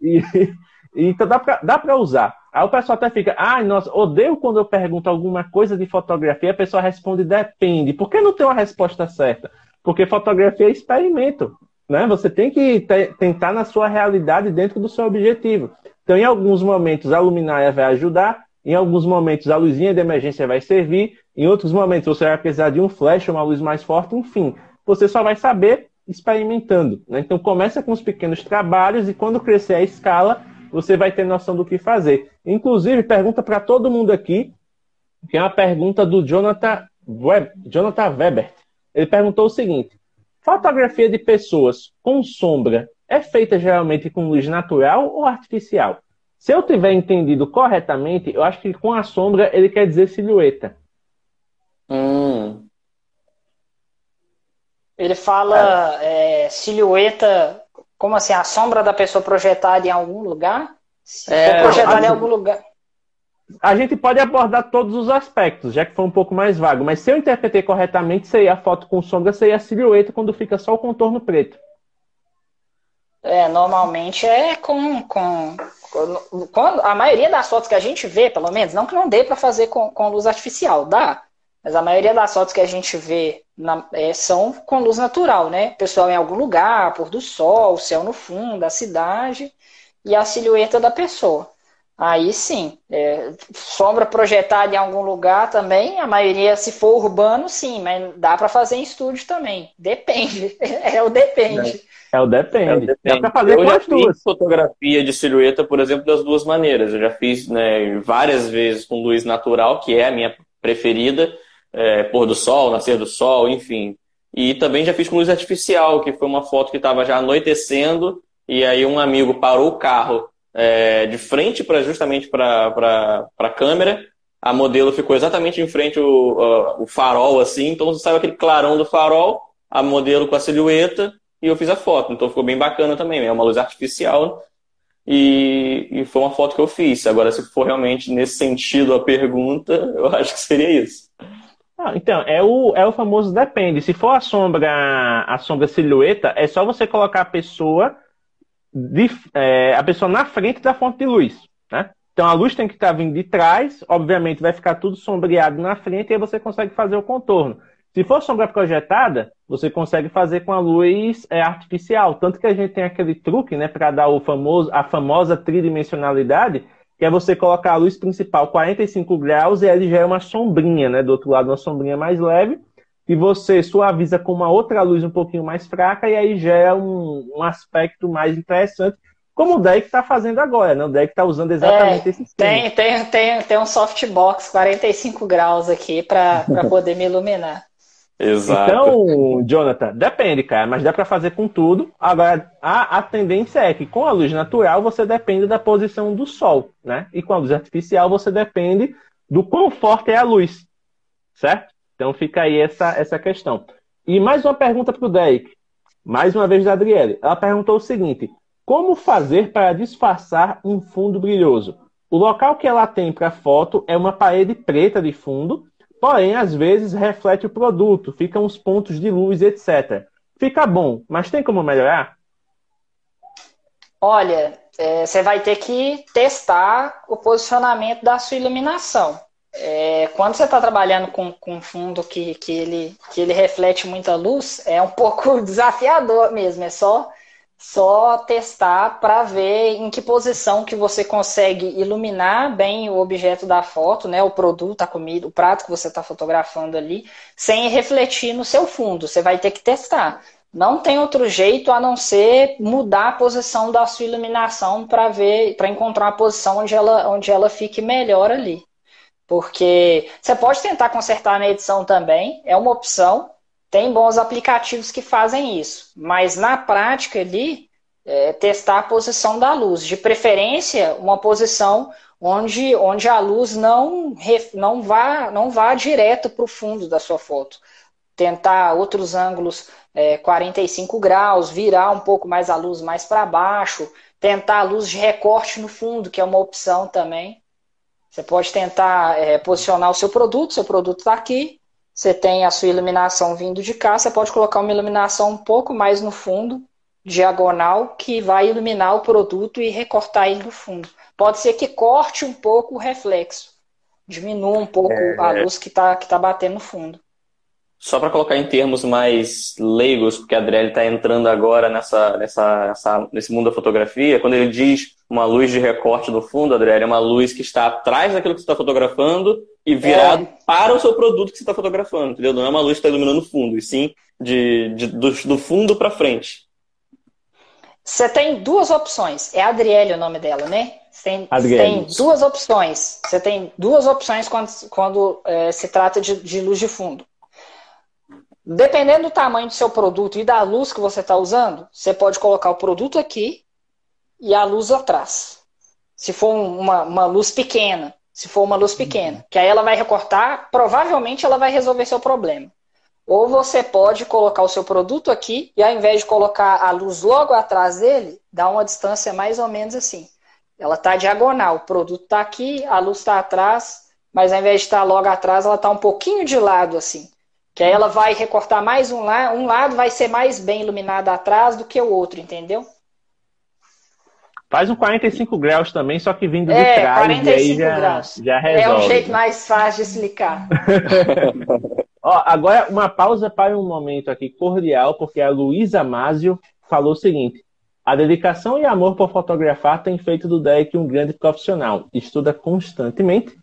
E, [LAUGHS] e, então dá para dá usar. Aí o pessoal até fica, ai, ah, nossa, odeio quando eu pergunto alguma coisa de fotografia, a pessoa responde, depende. Por que não tem uma resposta certa? Porque fotografia é experimento. Né? Você tem que tentar na sua realidade dentro do seu objetivo. Então, em alguns momentos, a luminária vai ajudar, em alguns momentos, a luzinha de emergência vai servir, em outros momentos, você vai precisar de um flash, uma luz mais forte, enfim. Você só vai saber experimentando. Né? Então, começa com os pequenos trabalhos e quando crescer a escala, você vai ter noção do que fazer. Inclusive, pergunta para todo mundo aqui, que é uma pergunta do Jonathan, Web, Jonathan Weber. Ele perguntou o seguinte: Fotografia de pessoas com sombra é feita geralmente com luz natural ou artificial? Se eu tiver entendido corretamente, eu acho que com a sombra ele quer dizer silhueta. Hum. Ele fala é, silhueta, como assim? A sombra da pessoa projetada em algum lugar? Se é, projetada em algum lugar a gente pode abordar todos os aspectos, já que foi um pouco mais vago, mas se eu interpretei corretamente, seria a foto com sombra, seria a silhueta quando fica só o contorno preto. É, normalmente é com, com, com, a maioria das fotos que a gente vê, pelo menos, não que não dê para fazer com, com luz artificial, dá, mas a maioria das fotos que a gente vê na, é, são com luz natural, né? Pessoal em algum lugar, pôr do sol, o céu no fundo, a cidade e a silhueta da pessoa. Aí sim, é, sombra projetada em algum lugar também, a maioria, se for urbano, sim, mas dá para fazer em estúdio também. Depende, [LAUGHS] é o depende. É, é o depende. É o depende. Dá para fazer Eu com já as duas. fotografia de silhueta, por exemplo, das duas maneiras. Eu já fiz né, várias vezes com luz natural, que é a minha preferida, é, pôr do sol, nascer do sol, enfim. E também já fiz com luz artificial, que foi uma foto que estava já anoitecendo, e aí um amigo parou o carro é, de frente para justamente para a câmera. A modelo ficou exatamente em frente o, o farol, assim, então você saiu aquele clarão do farol, a modelo com a silhueta, e eu fiz a foto. Então ficou bem bacana também. É uma luz artificial e, e, foi uma foto que eu fiz. Agora, se for realmente nesse sentido a pergunta, [LAUGHS] eu acho que seria isso. Ah, então, é o, é o famoso depende. Se for a sombra, a sombra silhueta, é só você colocar a pessoa de, é, a pessoa na frente da fonte de luz. Né? Então a luz tem que estar vindo de trás, obviamente vai ficar tudo sombreado na frente e aí você consegue fazer o contorno. Se for sombra projetada, você consegue fazer com a luz é, artificial. Tanto que a gente tem aquele truque né, para dar o famoso, a famosa tridimensionalidade, que é você colocar a luz principal 45 graus e ele já é uma sombrinha, né? Do outro lado, uma sombrinha mais leve e você suaviza com uma outra luz um pouquinho mais fraca e aí gera um, um aspecto mais interessante, como o deck está fazendo agora, né? O deck está usando exatamente é, esse sistema. Tem, tem, tem, tem um softbox 45 graus aqui para [LAUGHS] poder me iluminar. Exato. Então, Jonathan, depende, cara, mas dá para fazer com tudo. Agora, a, a tendência é que com a luz natural você depende da posição do sol, né? E com a luz artificial você depende do quão forte é a luz, certo? Então fica aí essa, essa questão. E mais uma pergunta para o Derek, mais uma vez da Adriele. Ela perguntou o seguinte: como fazer para disfarçar um fundo brilhoso? O local que ela tem para foto é uma parede preta de fundo, porém às vezes reflete o produto, ficam os pontos de luz, etc. Fica bom, mas tem como melhorar? Olha, é, você vai ter que testar o posicionamento da sua iluminação. É, quando você está trabalhando com, com um fundo que, que, ele, que ele reflete muita luz, é um [LAUGHS] pouco desafiador mesmo. É só, só testar para ver em que posição que você consegue iluminar bem o objeto da foto, né, o produto, a comida, o prato que você está fotografando ali, sem refletir no seu fundo. Você vai ter que testar. Não tem outro jeito a não ser mudar a posição da sua iluminação para ver, para encontrar uma posição onde ela, onde ela fique melhor ali. Porque você pode tentar consertar na edição também, é uma opção. Tem bons aplicativos que fazem isso. Mas na prática ali, é, testar a posição da luz. De preferência, uma posição onde, onde a luz não, não, vá, não vá direto para o fundo da sua foto. Tentar outros ângulos é, 45 graus, virar um pouco mais a luz mais para baixo, tentar a luz de recorte no fundo, que é uma opção também. Você pode tentar é, posicionar o seu produto, seu produto está aqui, você tem a sua iluminação vindo de cá, você pode colocar uma iluminação um pouco mais no fundo, diagonal, que vai iluminar o produto e recortar ele no fundo. Pode ser que corte um pouco o reflexo, diminua um pouco é, a luz que está que tá batendo no fundo. Só para colocar em termos mais leigos, porque a Adriele está entrando agora nessa, nessa, nessa, nesse mundo da fotografia, quando ele diz uma luz de recorte no fundo, Adriele, é uma luz que está atrás daquilo que você está fotografando e virado é. para o seu produto que você está fotografando, entendeu? Não é uma luz que está iluminando o fundo, e sim de, de do, do fundo para frente. Você tem duas opções. É Adriele o nome dela, né? Você tem, tem duas opções. Você tem duas opções quando, quando é, se trata de, de luz de fundo. Dependendo do tamanho do seu produto e da luz que você está usando, você pode colocar o produto aqui e a luz atrás. Se for uma, uma luz pequena, se for uma luz pequena, que aí ela vai recortar, provavelmente ela vai resolver seu problema. Ou você pode colocar o seu produto aqui e ao invés de colocar a luz logo atrás dele, dá uma distância mais ou menos assim. Ela está diagonal, o produto está aqui, a luz está atrás, mas ao invés de estar tá logo atrás, ela está um pouquinho de lado assim. Que aí ela vai recortar mais um lado, um lado vai ser mais bem iluminado atrás do que o outro, entendeu? Faz um 45 graus também, só que vindo de é, trás. 45 e aí já, graus. já resolve. É um jeito mais fácil de explicar. [LAUGHS] Ó, agora, uma pausa para um momento aqui cordial, porque a Luísa Másio falou o seguinte: A dedicação e amor por fotografar tem feito do Derek um grande profissional. Estuda constantemente,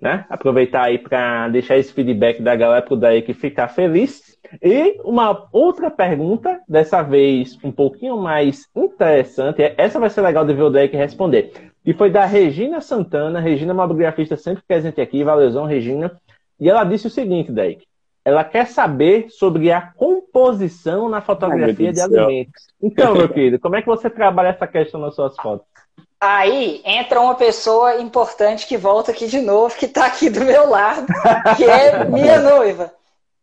né? Aproveitar aí para deixar esse feedback da galera para o Derek ficar feliz. E uma outra pergunta, dessa vez um pouquinho mais interessante, essa vai ser legal de ver o Derek responder. E foi da Regina Santana, Regina, uma biografista sempre presente aqui, valeuzão, Regina. E ela disse o seguinte, Derek ela quer saber sobre a composição na fotografia Ai, de alimentos. Então, meu querido, como é que você trabalha essa questão nas suas fotos? Aí entra uma pessoa importante que volta aqui de novo, que está aqui do meu lado, que é minha [LAUGHS] noiva.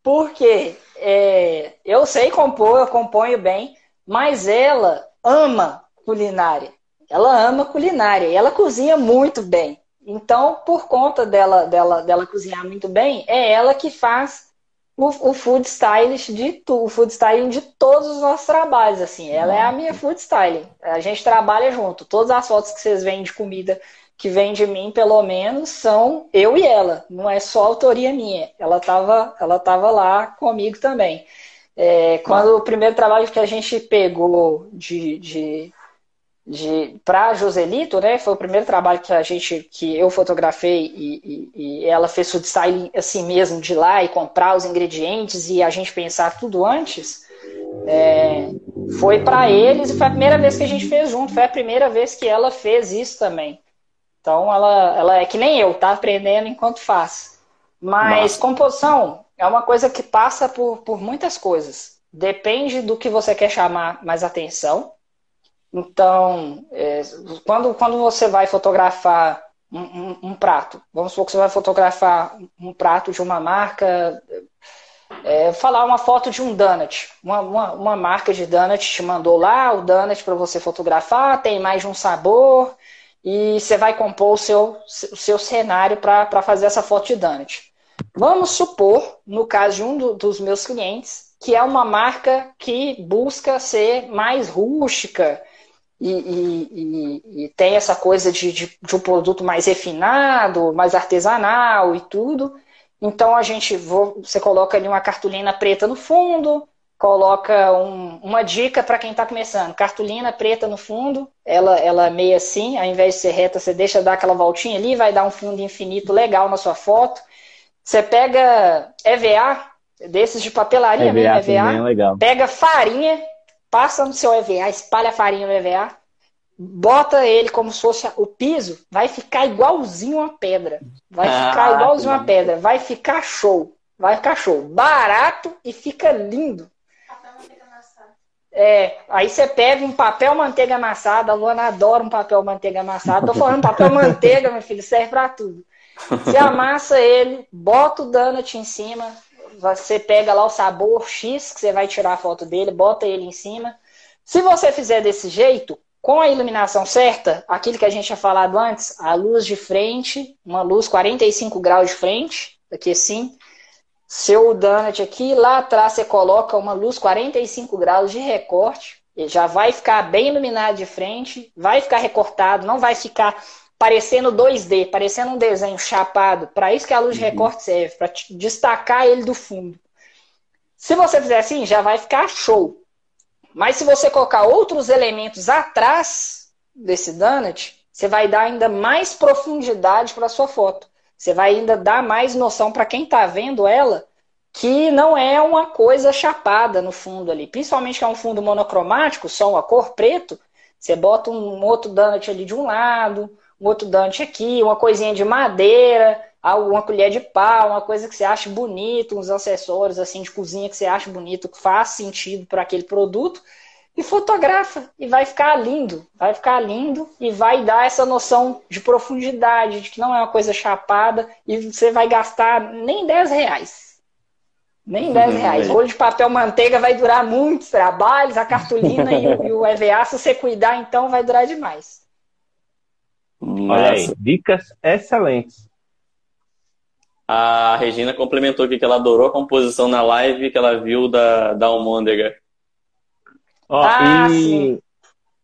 Porque é, eu sei compor, eu componho bem, mas ela ama culinária. Ela ama culinária e ela cozinha muito bem. Então, por conta dela, dela, dela cozinhar muito bem, é ela que faz o, o food stylist de tudo, o food styling de todos os nossos trabalhos, assim. Ela é a minha food styling. A gente trabalha junto. Todas as fotos que vocês veem de comida que vem de mim, pelo menos, são eu e ela. Não é só autoria minha. Ela estava ela tava lá comigo também. É, quando o primeiro trabalho que a gente pegou de, de de para Joselito, né? Foi o primeiro trabalho que a gente que eu fotografei e, e, e, ela fez o design assim mesmo de lá e comprar os ingredientes e a gente pensar tudo antes. É, foi para eles e foi a primeira vez que a gente fez junto. Foi a primeira vez que ela fez isso também. Então ela, ela é que nem eu, tá aprendendo enquanto faz. Mas Nossa. composição é uma coisa que passa por, por muitas coisas. Depende do que você quer chamar mais atenção então, é, quando, quando você vai fotografar um, um, um, prato, vamos supor que você vai fotografar um prato de uma marca, é, falar uma foto de um donut, uma, uma, uma, marca de donut te mandou lá o donut para você fotografar, tem mais de um sabor, e você vai compor o seu, o seu cenário para fazer essa foto de donut. Vamos supor, no caso de um do, dos meus clientes, que é uma marca que busca ser mais rústica, e, e, e, tem essa coisa de, de, de, um produto mais refinado, mais artesanal e tudo. Então a gente você coloca ali uma cartolina preta no fundo, coloca um, uma dica para quem está começando: cartolina preta no fundo, ela ela é meio assim, ao invés de ser reta, você deixa dar aquela voltinha ali, vai dar um fundo infinito legal na sua foto. Você pega EVA, desses de papelaria EVA, mesmo, EVA, é pega farinha passa no seu EVA, espalha a farinha no EVA, bota ele como se fosse o piso, vai ficar igualzinho uma pedra. Vai ah, ficar igualzinho uma pedra. Vai ficar show. Vai ficar show. Barato e fica lindo. É, aí você pega um papel manteiga amassada, a Luana adora um papel manteiga amassada. Tô falando papel [LAUGHS] manteiga, meu filho, serve para tudo. Você amassa ele, bota o donut em cima, você pega lá o sabor X, que você vai tirar a foto dele, bota ele em cima. Se você fizer desse jeito, com a iluminação certa, aquilo que a gente tinha falado antes, a luz de frente, uma luz 45 graus de frente, aqui assim, seu donut aqui, lá atrás você coloca uma luz 45 graus de recorte, já vai ficar bem iluminado de frente, vai ficar recortado, não vai ficar parecendo 2D, parecendo um desenho chapado. Para isso que a luz de uhum. recorte serve, para destacar ele do fundo. Se você fizer assim, já vai ficar show. Mas se você colocar outros elementos atrás desse donut, você vai dar ainda mais profundidade para a sua foto. Você vai ainda dar mais noção para quem está vendo ela que não é uma coisa chapada no fundo ali. Principalmente que é um fundo monocromático, só uma cor preto. Você bota um outro donut ali de um lado, um outro dante aqui, uma coisinha de madeira, uma colher de pau, uma coisa que você acha bonito, uns acessórios assim de cozinha que você acha bonito, que faz sentido para aquele produto, e fotografa e vai ficar lindo, vai ficar lindo e vai dar essa noção de profundidade, de que não é uma coisa chapada e você vai gastar nem 10 reais. Nem 10 uhum. reais. Rolho de papel manteiga vai durar muitos trabalhos, a cartolina e, o, e o EVA, se você cuidar, então vai durar demais. Olha aí, dicas excelentes. A Regina complementou aqui que ela adorou a composição na live que ela viu da, da Almôndega. Ó, ah, e,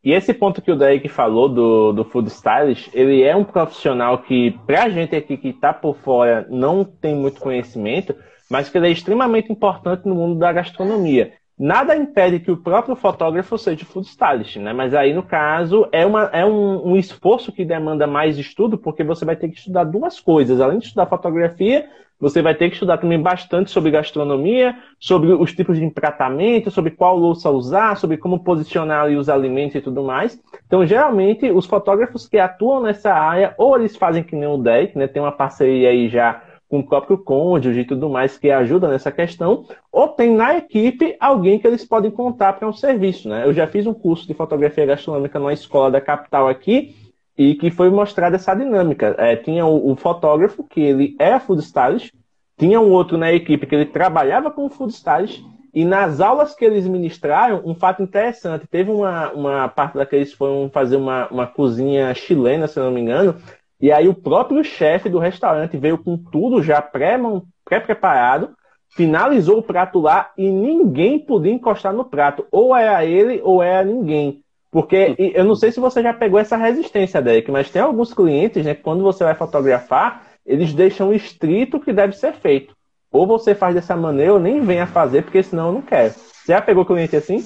e, esse ponto que o Derek falou do, do Food Stylist, ele é um profissional que, pra gente aqui que tá por fora, não tem muito conhecimento, mas que ele é extremamente importante no mundo da gastronomia. Nada impede que o próprio fotógrafo seja food stylist, né? Mas aí, no caso, é, uma, é um, um, esforço que demanda mais estudo, porque você vai ter que estudar duas coisas. Além de estudar fotografia, você vai ter que estudar também bastante sobre gastronomia, sobre os tipos de empratamento, sobre qual louça usar, sobre como posicionar os alimentos e tudo mais. Então, geralmente, os fotógrafos que atuam nessa área, ou eles fazem que nem o Deck, né? Tem uma parceria aí já com o próprio cônjuge e tudo mais que ajuda nessa questão, ou tem na equipe alguém que eles podem contar para um serviço. Né? Eu já fiz um curso de fotografia gastronômica numa escola da capital aqui, e que foi mostrada essa dinâmica. É, tinha o, o, fotógrafo, que ele é food stylist, tinha um outro na equipe que ele trabalhava com food stylist, e nas aulas que eles ministraram, um fato interessante, teve uma, uma parte daqueles foram fazer uma, uma cozinha chilena, se não me engano, e aí o próprio chefe do restaurante veio com tudo já pré-preparado, finalizou o prato lá e ninguém podia encostar no prato. Ou era ele ou era ninguém. Porque eu não sei se você já pegou essa resistência, Derek, mas tem alguns clientes, né, que quando você vai fotografar, eles deixam estrito o que deve ser feito. Ou você faz dessa maneira ou nem venha fazer, porque senão eu não quero. Você já pegou cliente assim?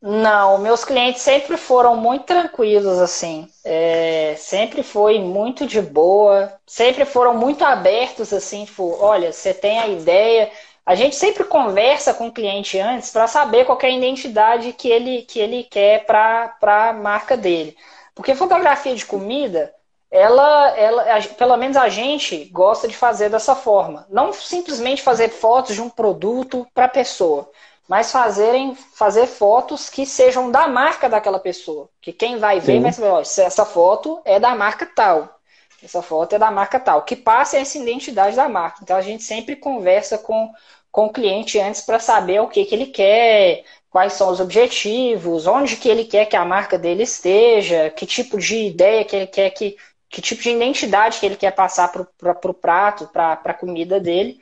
Não, meus clientes sempre foram muito tranquilos, assim. É, sempre foi muito de boa, sempre foram muito abertos, assim, tipo, olha, você tem a ideia. A gente sempre conversa com o cliente antes para saber qual é a identidade que ele, que ele quer para a marca dele. Porque fotografia de comida, ela, ela, pelo menos a gente gosta de fazer dessa forma. Não simplesmente fazer fotos de um produto para a pessoa mas fazerem fazer fotos que sejam da marca daquela pessoa. Que quem vai ver Sim. vai saber, ó, essa foto é da marca tal. Essa foto é da marca tal. Que passe essa identidade da marca. Então a gente sempre conversa com, com o cliente antes para saber o que, que ele quer, quais são os objetivos, onde que ele quer que a marca dele esteja, que tipo de ideia que ele quer que. Que tipo de identidade que ele quer passar para o prato, para a comida dele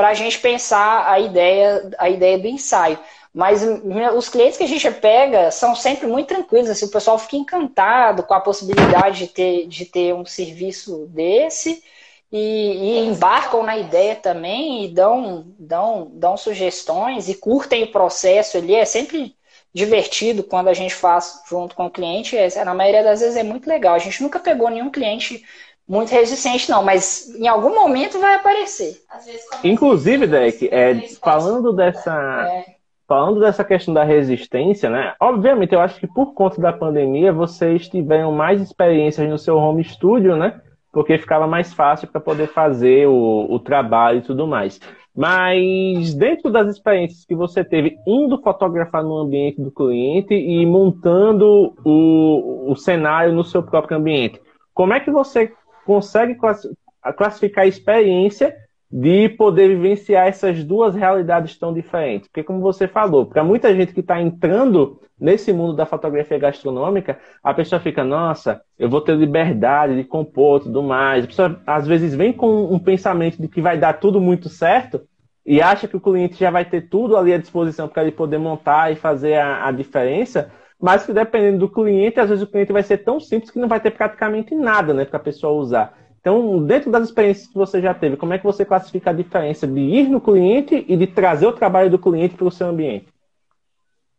para a gente pensar a ideia, a ideia do ensaio. Mas os clientes que a gente pega são sempre muito tranquilos, assim, o pessoal fica encantado com a possibilidade de ter, de ter um serviço desse e, e embarcam na ideia também e dão, dão, dão sugestões e curtem o processo ali. É sempre divertido quando a gente faz junto com o cliente. É, na maioria das vezes é muito legal. A gente nunca pegou nenhum cliente muito resistente, não, mas em algum momento vai aparecer. Inclusive, Deck, é, falando dessa. É. Falando dessa questão da resistência, né? Obviamente, eu acho que por conta da pandemia vocês tiveram mais experiências no seu home studio, né? Porque ficava mais fácil para poder fazer o, o trabalho e tudo mais. Mas dentro das experiências que você teve indo fotografar no ambiente do cliente e montando o, o cenário no seu próprio ambiente, como é que você consegue classificar a experiência de poder vivenciar essas duas realidades tão diferentes. Porque, como você falou, para muita gente que está entrando nesse mundo da fotografia gastronômica, a pessoa fica, nossa, eu vou ter liberdade de compor tudo mais. A pessoa, às vezes, vem com um pensamento de que vai dar tudo muito certo e acha que o cliente já vai ter tudo ali à disposição para ele poder montar e fazer a, a diferença mas que dependendo do cliente, às vezes o cliente vai ser tão simples que não vai ter praticamente nada né, para a pessoa usar. Então, dentro das experiências que você já teve, como é que você classifica a diferença de ir no cliente e de trazer o trabalho do cliente para o seu ambiente?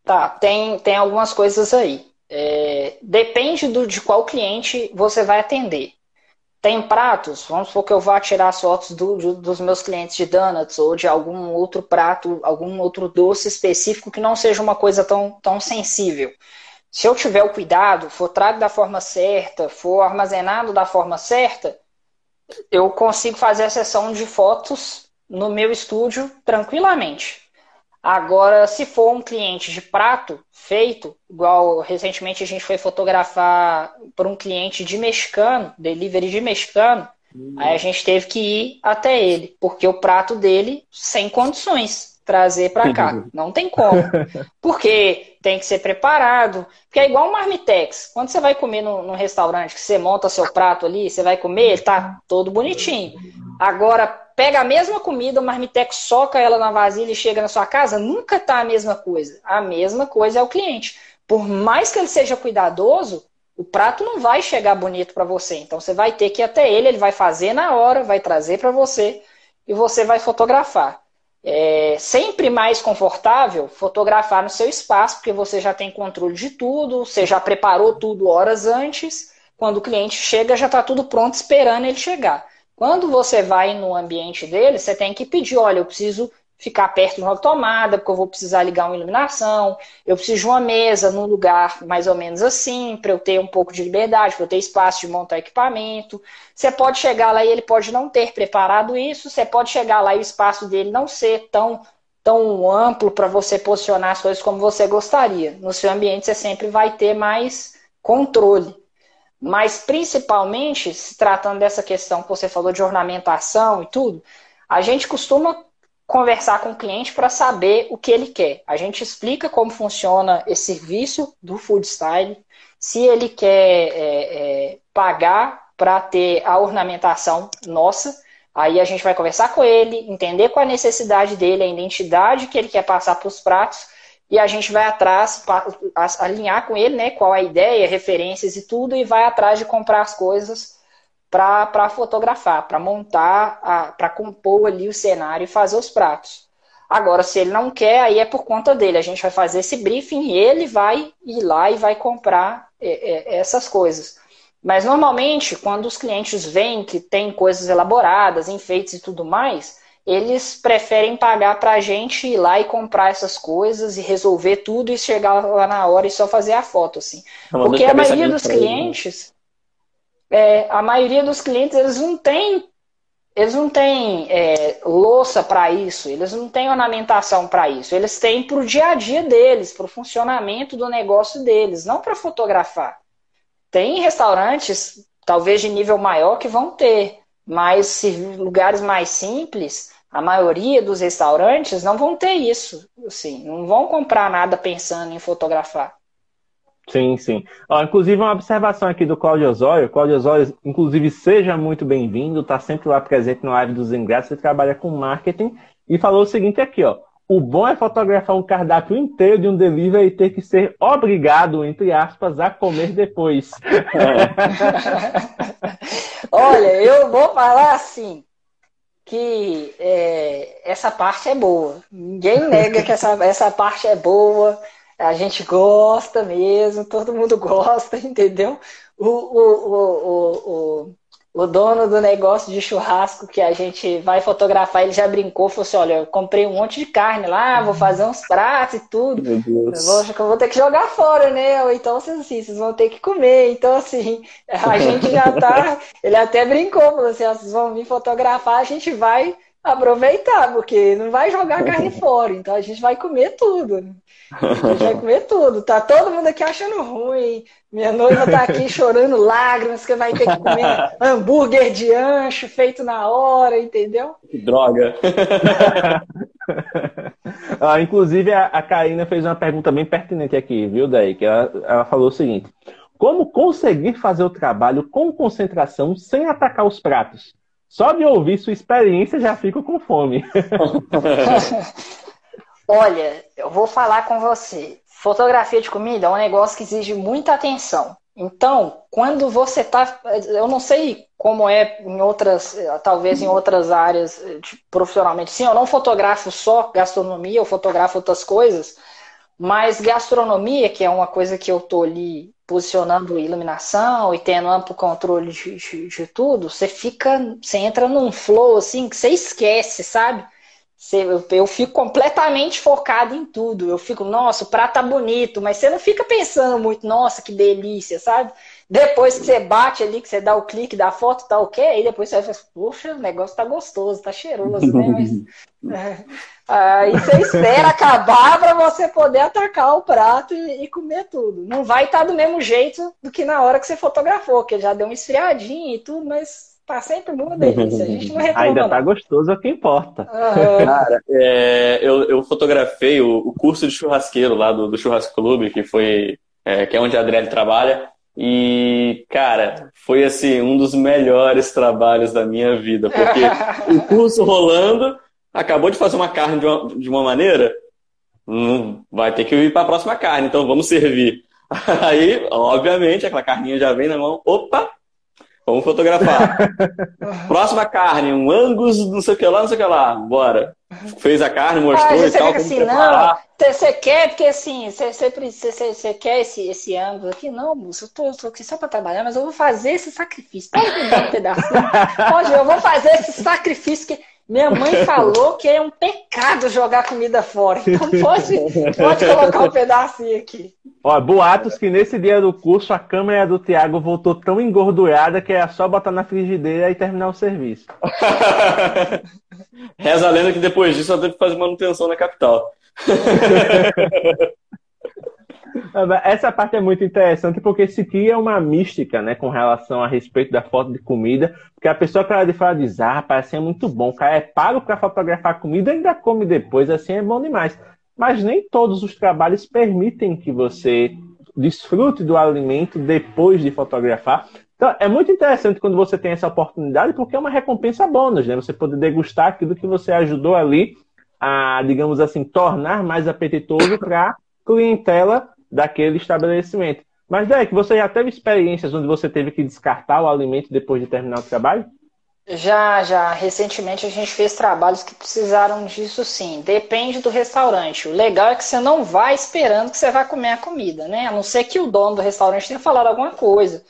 Tá, tem, tem algumas coisas aí. É, depende do, de qual cliente você vai atender. Tem pratos, vamos supor que eu vá tirar as fotos do, do, dos meus clientes de donuts ou de algum outro prato, algum outro doce específico que não seja uma coisa tão, tão sensível. Se eu tiver o cuidado, for trago da forma certa, for armazenado da forma certa, eu consigo fazer a sessão de fotos no meu estúdio tranquilamente. Agora, se for um cliente de prato feito, igual recentemente a gente foi fotografar para um cliente de mexicano, delivery de mexicano, uhum. aí a gente teve que ir até ele, porque o prato dele sem condições trazer para cá, [LAUGHS] não tem como, porque tem que ser preparado, porque é igual um marmitex, quando você vai comer no, no restaurante, que você monta seu prato ali, você vai comer, ele tá todo bonitinho. Agora pega a mesma comida, o marmitex soca ela na vasilha e chega na sua casa, nunca tá a mesma coisa. A mesma coisa é o cliente. Por mais que ele seja cuidadoso, o prato não vai chegar bonito para você. Então você vai ter que ir até ele, ele vai fazer na hora, vai trazer para você e você vai fotografar. é sempre mais confortável fotografar no seu espaço, porque você já tem controle de tudo, você já preparou tudo horas antes. Quando o cliente chega, já está tudo pronto esperando ele chegar. Quando você vai no ambiente dele, você tem que pedir: olha, eu preciso ficar perto de uma tomada, porque eu vou precisar ligar uma iluminação, eu preciso de uma mesa num lugar mais ou menos assim, para eu ter um pouco de liberdade, para eu ter espaço de montar equipamento. Você pode chegar lá e ele pode não ter preparado isso, você pode chegar lá e o espaço dele não ser tão, tão amplo para você posicionar as coisas como você gostaria. No seu ambiente você sempre vai ter mais controle. Mas principalmente, se tratando dessa questão que você falou de ornamentação e tudo, a gente costuma conversar com o cliente para saber o que ele quer. A gente explica como funciona esse serviço do food style, se ele quer é, é, pagar para ter a ornamentação nossa. Aí a gente vai conversar com ele, entender qual a necessidade dele, a identidade que ele quer passar para os pratos, e a gente vai atrás, alinhar com ele, né, qual a ideia, referências e tudo, e vai atrás de comprar as coisas para fotografar, para montar, para compor ali o cenário e fazer os pratos. Agora, se ele não quer, aí é por conta dele. A gente vai fazer esse briefing e ele vai ir lá e vai comprar é, é, essas coisas. Mas normalmente, quando os clientes veem que tem coisas elaboradas, enfeites e tudo mais, eles preferem pagar para a gente ir lá e comprar essas coisas e resolver tudo e chegar lá na hora e só fazer a foto, assim. Porque a maioria dos clientes, é, a maioria dos clientes eles não têm eles não têm é, louça para isso, eles não têm ornamentação para isso, eles têm para o dia a dia deles, para o funcionamento do negócio deles, não para fotografar. Tem restaurantes, talvez de nível maior, que vão ter, mas lugares mais simples, a maioria dos restaurantes não vão ter isso, assim, não vão comprar nada pensando em fotografar. Sim, sim. Ó, inclusive, uma observação aqui do Cláudio Osório. Cláudio Osório, inclusive, seja muito bem-vindo, está sempre lá presente no Live dos Ingressos, ele trabalha com marketing e falou o seguinte aqui, ó. O bom é fotografar um cardápio inteiro de um delivery e ter que ser obrigado, entre aspas, a comer depois. [LAUGHS] Olha, eu vou falar assim, que é, essa parte é boa. Ninguém nega que essa, essa parte é boa a gente gosta mesmo, todo mundo gosta, [LAUGHS] entendeu? O, o, o, o, o, dono do negócio de churrasco que a gente vai fotografar, ele já brincou, falou assim: olha, eu comprei um monte de carne lá, vou fazer uns pratos e tudo. Meu Deus. Eu vou, eu vou ter que jogar fora, né? Ou então, assim, vocês vão ter que comer. Então, assim, a gente já tá. [LAUGHS] Ele até brincou, falou assim: vocês vão vir fotografar, a gente vai aproveitar, porque não vai jogar carne [LAUGHS] fora, então a gente vai comer tudo. A gente vai comer tudo. Tá todo mundo aqui achando ruim. Minha noiva tá aqui [LAUGHS] chorando lágrimas que vai ter que comer [LAUGHS] hambúrguer de ancho feito na hora, entendeu? Que droga. ah, inclusive, a, a Karina fez uma pergunta bem pertinente aqui, viu, Daí? Que ela, ela falou o seguinte: Como conseguir fazer o trabalho com concentração sem atacar os pratos? Só de ouvir sua experiência já fico com fome. [LAUGHS] Olha, eu vou falar com você. Fotografia de comida é um negócio que exige muita atenção. Então, quando você está, eu não sei como é em outras, talvez em outras áreas profissionalmente, sim, eu não fotografo só gastronomia, eu fotografo outras coisas, mas gastronomia, que é uma coisa que eu tô ali posicionando iluminação e tendo amplo controle de, de, de, tudo, você fica, você entra num flow assim que você esquece, sabe? Você, eu, eu, fico completamente focado em tudo. Eu fico, nossa, o prato tá bonito, mas você não fica pensando muito, nossa, que delícia, sabe? Depois que você bate ali, que você dá o clique da foto, tá ok, aí depois você vai poxa, o negócio tá gostoso, tá cheiroso, né? [LAUGHS] Mas, é, aí você espera acabar para você poder atacar o prato e, e comer tudo. Não vai estar tá do mesmo jeito do que na hora que você fotografou, que já deu uma esfriadinha e tudo, mas tá sempre uma delícia. A gente não reclama. Ainda tá gostoso, é o que importa. Uhum. Cara, é, eu, eu fotografei o, o, curso de churrasqueiro lá do, do Churrasco Clube, que foi. É, que é onde a Adriele trabalha. E, cara, foi assim, um dos melhores trabalhos da minha vida, porque [LAUGHS] o curso rolando, acabou de fazer uma carne de uma, de uma maneira, não vai ter que ir para a próxima carne, então vamos servir. [LAUGHS] Aí, obviamente, aquela carninha já vem na mão, opa, Vamos fotografar. [LAUGHS] Próxima carne, um Angus, não sei o que lá, não sei o que lá. Bora. Fez a carne, mostrou ah, e tal. Assim, não, você quer, porque assim, você quer esse, esse ângulo aqui? Não, moço, eu tô, tô, aqui só para trabalhar, mas eu vou fazer esse sacrifício. Pode me dar um pedacinho? [LAUGHS] Pode, eu vou fazer esse sacrifício que minha mãe [LAUGHS] falou que é um pecado jogar comida fora. Então pode, pode colocar um pedacinho aqui. Ó, boatos que nesse dia do curso a câmera do Thiago voltou tão engordurada que é só botar na frigideira e terminar o serviço. [LAUGHS] Reza a lenda que depois disso ela teve que fazer manutenção na capital. [LAUGHS] Essa parte é muito interessante porque se cria uma mística, né, com relação a respeito da foto de comida, porque a pessoa que ela de fora diz, ah, parece muito bom, o cara é pago para fotografar comida ainda come depois, assim é bom demais. Mas nem todos os trabalhos permitem que você desfrute do alimento depois de fotografar. Então, é muito interessante quando você tem essa oportunidade, porque é uma recompensa bônus, né? Você poder degustar aquilo que você ajudou ali a, digamos assim, tornar mais apetitoso para clientela daquele estabelecimento. Mas, Derek, você já teve experiências onde você teve que descartar o alimento depois de terminar o trabalho? Já, já. Recentemente a gente fez trabalhos que precisaram disso sim. Depende do restaurante. O legal é que você não vai esperando que você vai comer a comida, né? A não ser que o dono do restaurante tenha falado alguma coisa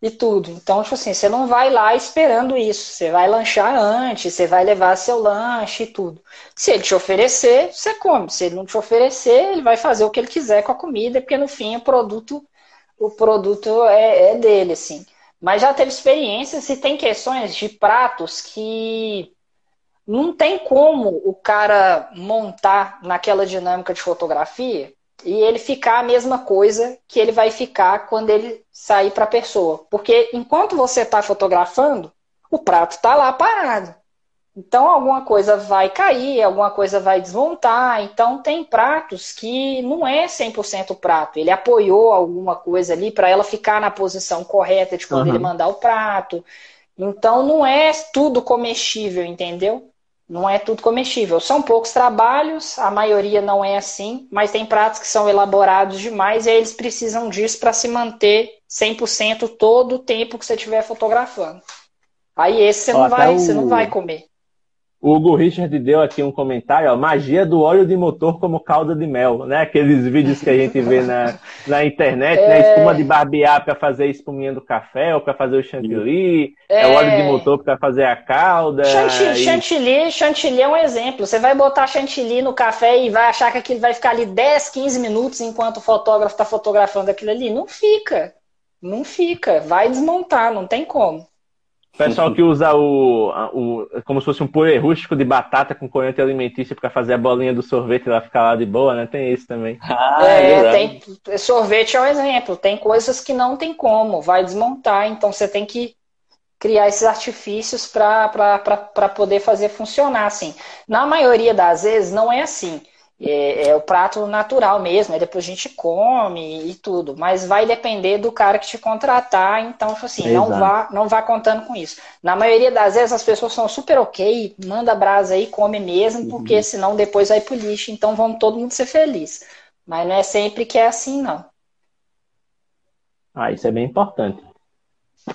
e tudo. Então, tipo assim, você não vai lá esperando isso. Você vai lanchar antes, você vai levar seu lanche e tudo. Se ele te oferecer, você come. Se ele não te oferecer, ele vai fazer o que ele quiser com a comida, porque no fim o produto, o produto é, é dele, assim. Mas já teve experiências e tem questões de pratos que não tem como o cara montar naquela dinâmica de fotografia e ele ficar a mesma coisa que ele vai ficar quando ele sair para a pessoa. Porque enquanto você está fotografando, o prato está lá parado. Então alguma coisa vai cair, alguma coisa vai desmontar. Então tem pratos que não é 100% prato. Ele apoiou alguma coisa ali para ela ficar na posição correta de quando uhum. ele mandar o prato. Então não é tudo comestível, entendeu? Não é tudo comestível. São poucos trabalhos, a maioria não é assim, mas tem pratos que são elaborados demais e eles precisam disso para se manter 100% todo o tempo que você estiver fotografando. Aí esse você, Ó, não, vai, o... você não vai comer. O Hugo Richard deu aqui um comentário, ó, magia do óleo de motor como calda de mel, né? Aqueles vídeos que a gente vê na, na internet, né? é... né? Espuma de barbear para fazer espuminha do café ou para fazer o chantilly, é... é óleo de motor para fazer a calda. Chantilly, e... chantilly, chantilly é um exemplo. Você vai botar chantilly no café e vai achar que aquilo vai ficar ali 10, 15 minutos enquanto o fotógrafo está fotografando aquilo ali. Não fica. Não fica. Vai desmontar, não tem como. Pessoal que usa o, o como se fosse um purê rústico de batata com corante alimentício para fazer a bolinha do sorvete e ela ficar lá de boa, né? Tem isso também. Ah, é, é tem, sorvete é um exemplo. Tem coisas que não tem como, vai desmontar, então você tem que criar esses artifícios para poder fazer funcionar assim. Na maioria das vezes não é assim. É, é, o prato natural mesmo, aí depois a gente come e tudo, mas vai depender do cara que te contratar, então tipo assim, não vá, não vá contando com isso. Na maioria das vezes as pessoas são super ok, manda brasa aí, come mesmo, uhum. porque senão depois vai pro lixo, então vamos todo mundo ser feliz. Mas não é sempre que é assim, não. Ah, isso é bem importante.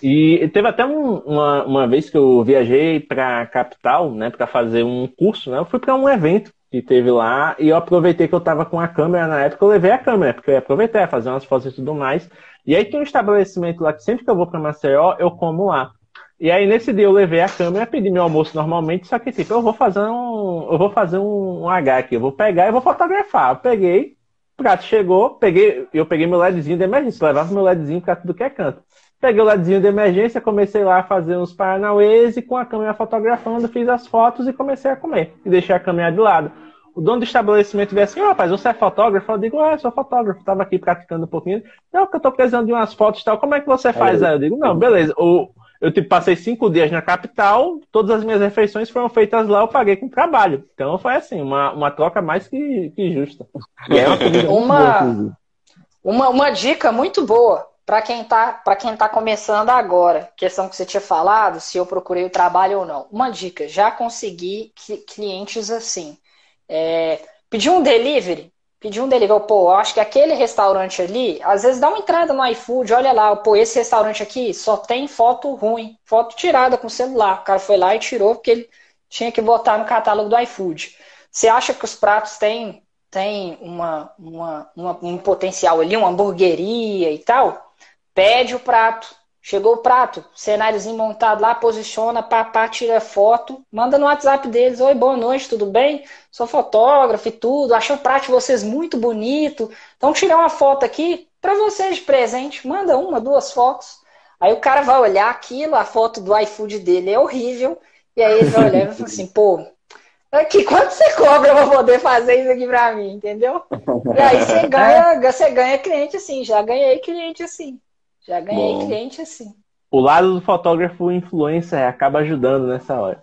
E teve até um, uma, uma vez que eu viajei para a capital, né, para fazer um curso, né? Eu fui para um evento que teve lá, e eu aproveitei que eu tava com a câmera na época, eu levei a câmera, porque eu ia aproveitar, fazer umas fotos e tudo mais. E aí tem um estabelecimento lá que sempre que eu vou para Maceió, eu como lá. E aí nesse dia eu levei a câmera, pedi meu almoço normalmente, só que tipo, eu vou fazer um, eu vou fazer um, um H aqui, eu vou pegar e vou fotografar. Eu peguei, o prato chegou, peguei, eu peguei meu LEDzinho de emergência, levava meu LEDzinho para tudo que é canto. Peguei o ladinho de emergência, comecei lá a fazer uns paranauês e com a câmera fotografando, fiz as fotos e comecei a comer. E deixei a câmera de lado. O dono do estabelecimento veio assim, oh, rapaz, você é fotógrafo? Eu digo, ah, eu sou fotógrafo, estava aqui praticando um pouquinho. Não, que eu estou precisando de umas fotos e tal, como é que você faz? Aí eu digo, não, beleza. O, eu tipo, passei cinco dias na capital, todas as minhas refeições foram feitas lá, eu paguei com trabalho. Então foi assim, uma, uma troca mais que, que justa. E é uma, uma, uma dica muito boa para quem está para quem tá começando agora, questão que você tinha falado, se eu procurei o trabalho ou não. Uma dica, já consegui clientes assim. É, pedir um delivery, pedir um delivery, pô, acho que aquele restaurante ali, às vezes dá uma entrada no iFood, olha lá, pô, esse restaurante aqui só tem foto ruim, foto tirada com celular. O cara foi lá e tirou porque ele tinha que botar no catálogo do iFood. Você acha que os pratos têm, têm uma, uma, uma um potencial ali, uma hamburgueria e tal? Pede o prato, Chegou o prato, cenáriozinho montado lá, posiciona, papá, tira foto, manda no WhatsApp deles, oi, boa noite, tudo bem? Sou fotógrafo e tudo, achei o prato de vocês muito bonito, então tirar uma foto aqui para vocês de presente, manda uma, duas fotos. Aí o cara vai olhar aquilo, a foto do iFood dele é horrível, e aí ele vai olhar e fala assim, pô, aqui, quanto você cobra pra poder fazer isso aqui pra mim, entendeu? E aí você [LAUGHS] ganha, você ganha cliente assim, já ganhei cliente assim. Já ganhei Bom. cliente assim. O lado do fotógrafo influencer acaba ajudando nessa hora.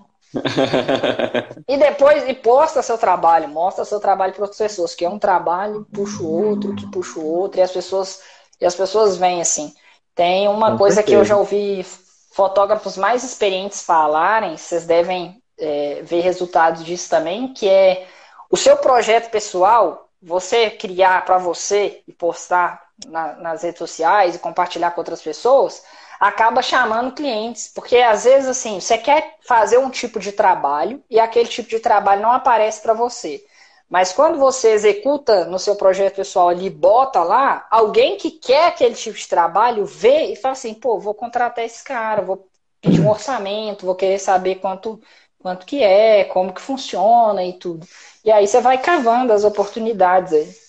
e depois, e posta seu trabalho, mostra seu trabalho para outras pessoas, que é um trabalho, puxa o outro, que puxa o outro, e as pessoas, e as pessoas vêm assim. Tem uma Com coisa certeza. que eu já ouvi fotógrafos mais experientes falarem, vocês devem é, ver resultados disso também, que é o seu projeto pessoal, você criar para você e postar na, nas redes sociais e compartilhar com outras pessoas, acaba chamando clientes. Porque às vezes, assim, você quer fazer um tipo de trabalho e aquele tipo de trabalho não aparece para você. Mas quando você executa no seu projeto pessoal ali, bota lá, alguém que quer aquele tipo de trabalho vê e fala assim, pô, vou contratar esse cara, vou pedir um orçamento, vou querer saber quanto, quanto que é, como que funciona e tudo. E aí você vai cavando as oportunidades aí.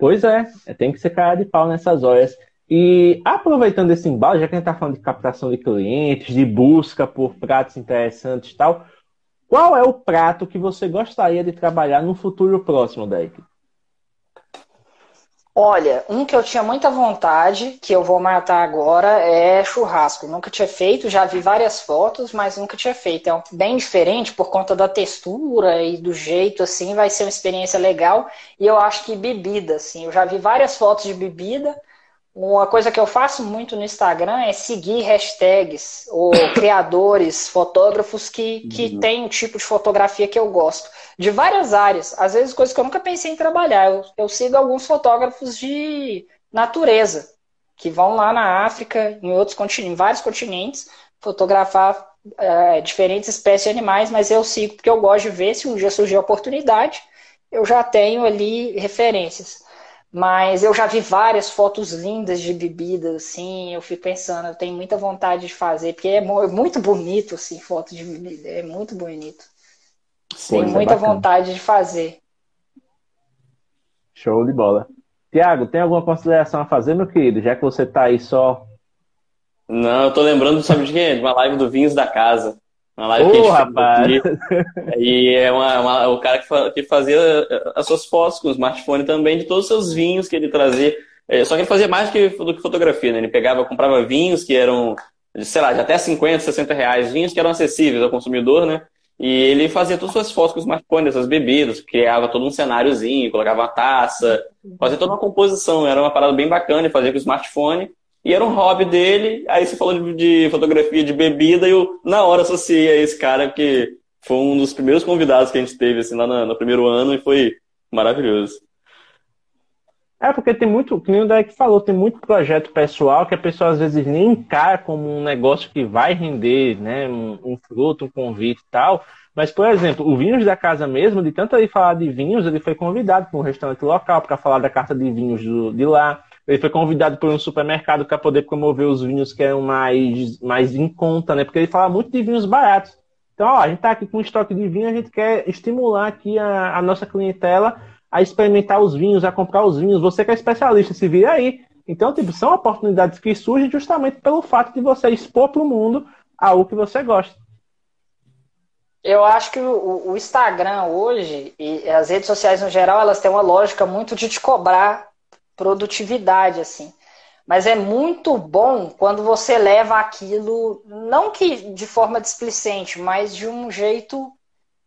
Pois é, é, tem que ser cara de pau nessas horas. E aproveitando esse embalo, já que a gente está falando de captação de clientes, de busca por pratos interessantes e tal, qual é o prato que você gostaria de trabalhar no futuro próximo, Deck? Olha, um que eu tinha muita vontade, que eu vou matar agora, é churrasco. Nunca tinha feito, já vi várias fotos, mas nunca tinha feito. É bem diferente por conta da textura e do jeito, assim, vai ser uma experiência legal. E eu acho que bebida, assim, eu já vi várias fotos de bebida, uma coisa que eu faço muito no Instagram é seguir hashtags ou [COUGHS] criadores, fotógrafos que, que uhum. têm o tipo de fotografia que eu gosto. De várias áreas. Às vezes coisas que eu nunca pensei em trabalhar. Eu, eu sigo alguns fotógrafos de natureza, que vão lá na África, em outros continentes, em vários continentes, fotografar é, diferentes espécies de animais, mas eu sigo porque eu gosto de ver se um dia surgir a oportunidade, eu já tenho ali referências. Mas eu já vi várias fotos lindas de bebidas, assim, eu fico pensando, eu tenho muita vontade de fazer, porque é muito bonito, assim, foto de bebida, é muito bonito. Sim, tenho é muita é vontade de fazer. Show de bola. Tiago, tem alguma consideração a fazer, meu querido? Já que você tá aí só. Não, eu tô lembrando, sabe de quem? De uma live do Vinhos da Casa. Uma live oh, rapaz! E é uma, uma, o cara que, que fazia eh, as suas fotos com o smartphone também de todos os seus vinhos que ele trazia. É, só que ele fazia mais do que, do que fotografia, né? Ele pegava, comprava vinhos que eram, sei lá, de até 50, 60 reais, vinhos que eram acessíveis ao consumidor, né? E ele fazia todas as suas fotos com o smartphone, essas bebidas, criava todo um cenáriozinho, colocava uma taça, fazia toda uma composição. Era uma parada bem bacana, ele fazia com o smartphone. E era um hobby dele. Aí você falou de, de fotografia de bebida e eu, na hora, associei a esse cara que foi um dos primeiros convidados que a gente teve assim, lá no, no primeiro ano e foi maravilhoso. É, porque tem muito, que nem o Derek falou, tem muito projeto pessoal que a pessoa às vezes nem encara como um negócio que vai render, né, um, um fruto, um convite e tal. Mas, por exemplo, o Vinhos da Casa mesmo, de tanto ele falar de vinhos, ele foi convidado para um restaurante local para falar da carta de vinhos do, de lá. Ele foi convidado por um supermercado para poder promover os vinhos que eram mais, mais em conta, né? Porque ele fala muito de vinhos baratos. Então, ó, a gente está aqui com um estoque de vinho, a gente quer estimular aqui a, a, nossa clientela a experimentar os vinhos, a comprar os vinhos. Você que é especialista, se vira aí. Então, tipo, são oportunidades que surgem justamente pelo fato de você expor para o mundo algo que você gosta. Eu acho que o, o, Instagram hoje e as redes sociais no geral, elas têm uma lógica muito de te cobrar produtividade, assim. Mas é muito bom quando você leva aquilo, não que de forma displicente, mas de um jeito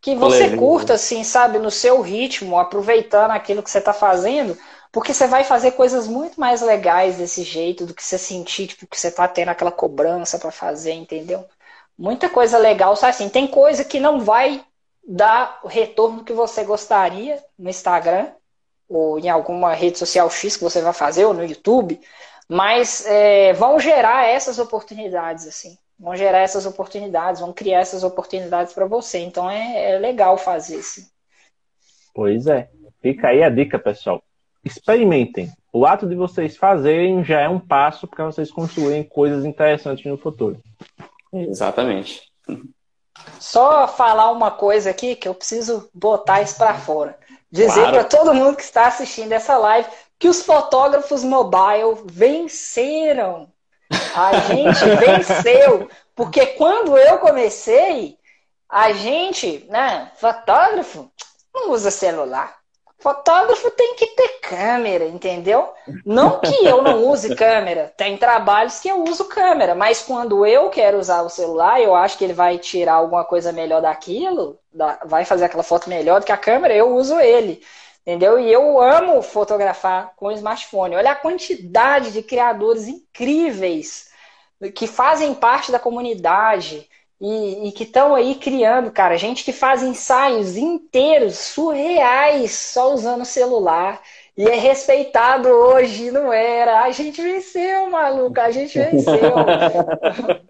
que você Leve, curta, assim, sabe, no seu ritmo, aproveitando aquilo que você está fazendo, porque você vai fazer coisas muito mais legais desse jeito do que você sentir, tipo, que você está tendo aquela cobrança para fazer, entendeu? Muita coisa legal, sabe assim, tem coisa que não vai dar o retorno que você gostaria no Instagram, ou em alguma rede social X que você vai fazer, ou no YouTube, mas é, vão gerar essas oportunidades, assim. Vão gerar essas oportunidades, vão criar essas oportunidades para você. Então é, é legal fazer isso. Pois é. Fica aí a dica, pessoal. Experimentem. O ato de vocês fazerem já é um passo para vocês construírem coisas interessantes no futuro. Exatamente. Só falar uma coisa aqui que eu preciso botar isso para fora. Dizer claro. para todo mundo que está assistindo essa live que os fotógrafos mobile venceram. A [LAUGHS] gente venceu. Porque quando eu comecei, a gente, né, fotógrafo, não usa celular. Fotógrafo tem que ter câmera, entendeu? Não que eu não use câmera, tem trabalhos que eu uso câmera, mas quando eu quero usar o celular, eu acho que ele vai tirar alguma coisa melhor daquilo, vai fazer aquela foto melhor do que a câmera, eu uso ele, entendeu? E eu amo fotografar com smartphone. Olha a quantidade de criadores incríveis que fazem parte da comunidade, e, e que estão aí criando, cara, gente que faz ensaios inteiros, surreais, só usando o celular. E é respeitado hoje, não era. A gente venceu, maluco, a gente venceu. [LAUGHS]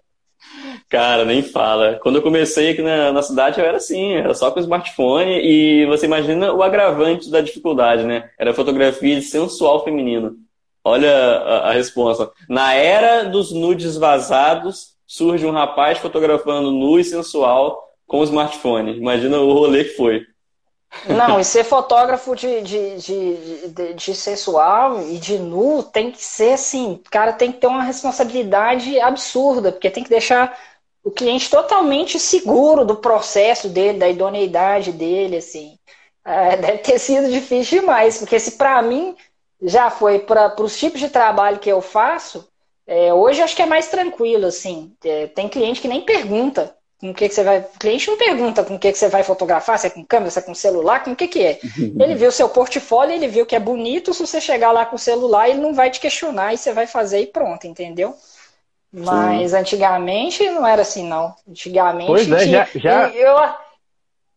Cara, nem fala. Quando eu comecei aqui na, na, cidade, eu era assim, era só com smartphone e você imagina o agravante da dificuldade, né? Era fotografia de sensual feminino. Olha a, a resposta. Na era dos nudes vazados, surge um rapaz fotografando nu e sensual com o smartphone. Imagina o rolê que foi. Não, e [LAUGHS] ser fotógrafo de, de, de, de, de sensual e de nu tem que ser assim, o cara tem que ter uma responsabilidade absurda, porque tem que deixar o cliente totalmente seguro do processo dele, da idoneidade dele, assim. É, deve ter sido difícil demais, porque se para mim já foi para os tipos de trabalho que eu faço, é, hoje acho que é mais tranquilo, assim. É, tem cliente que nem pergunta com o que, que você vai. O cliente não pergunta com o que, que você vai fotografar, se é com câmera, se é com celular, com o que, que é. Ele viu o seu portfólio, ele viu que é bonito, se você chegar lá com o celular, ele não vai te questionar e você vai fazer e pronto, entendeu? Mas Sim. antigamente não era assim, não. Antigamente. Pois é, já, já... Eu,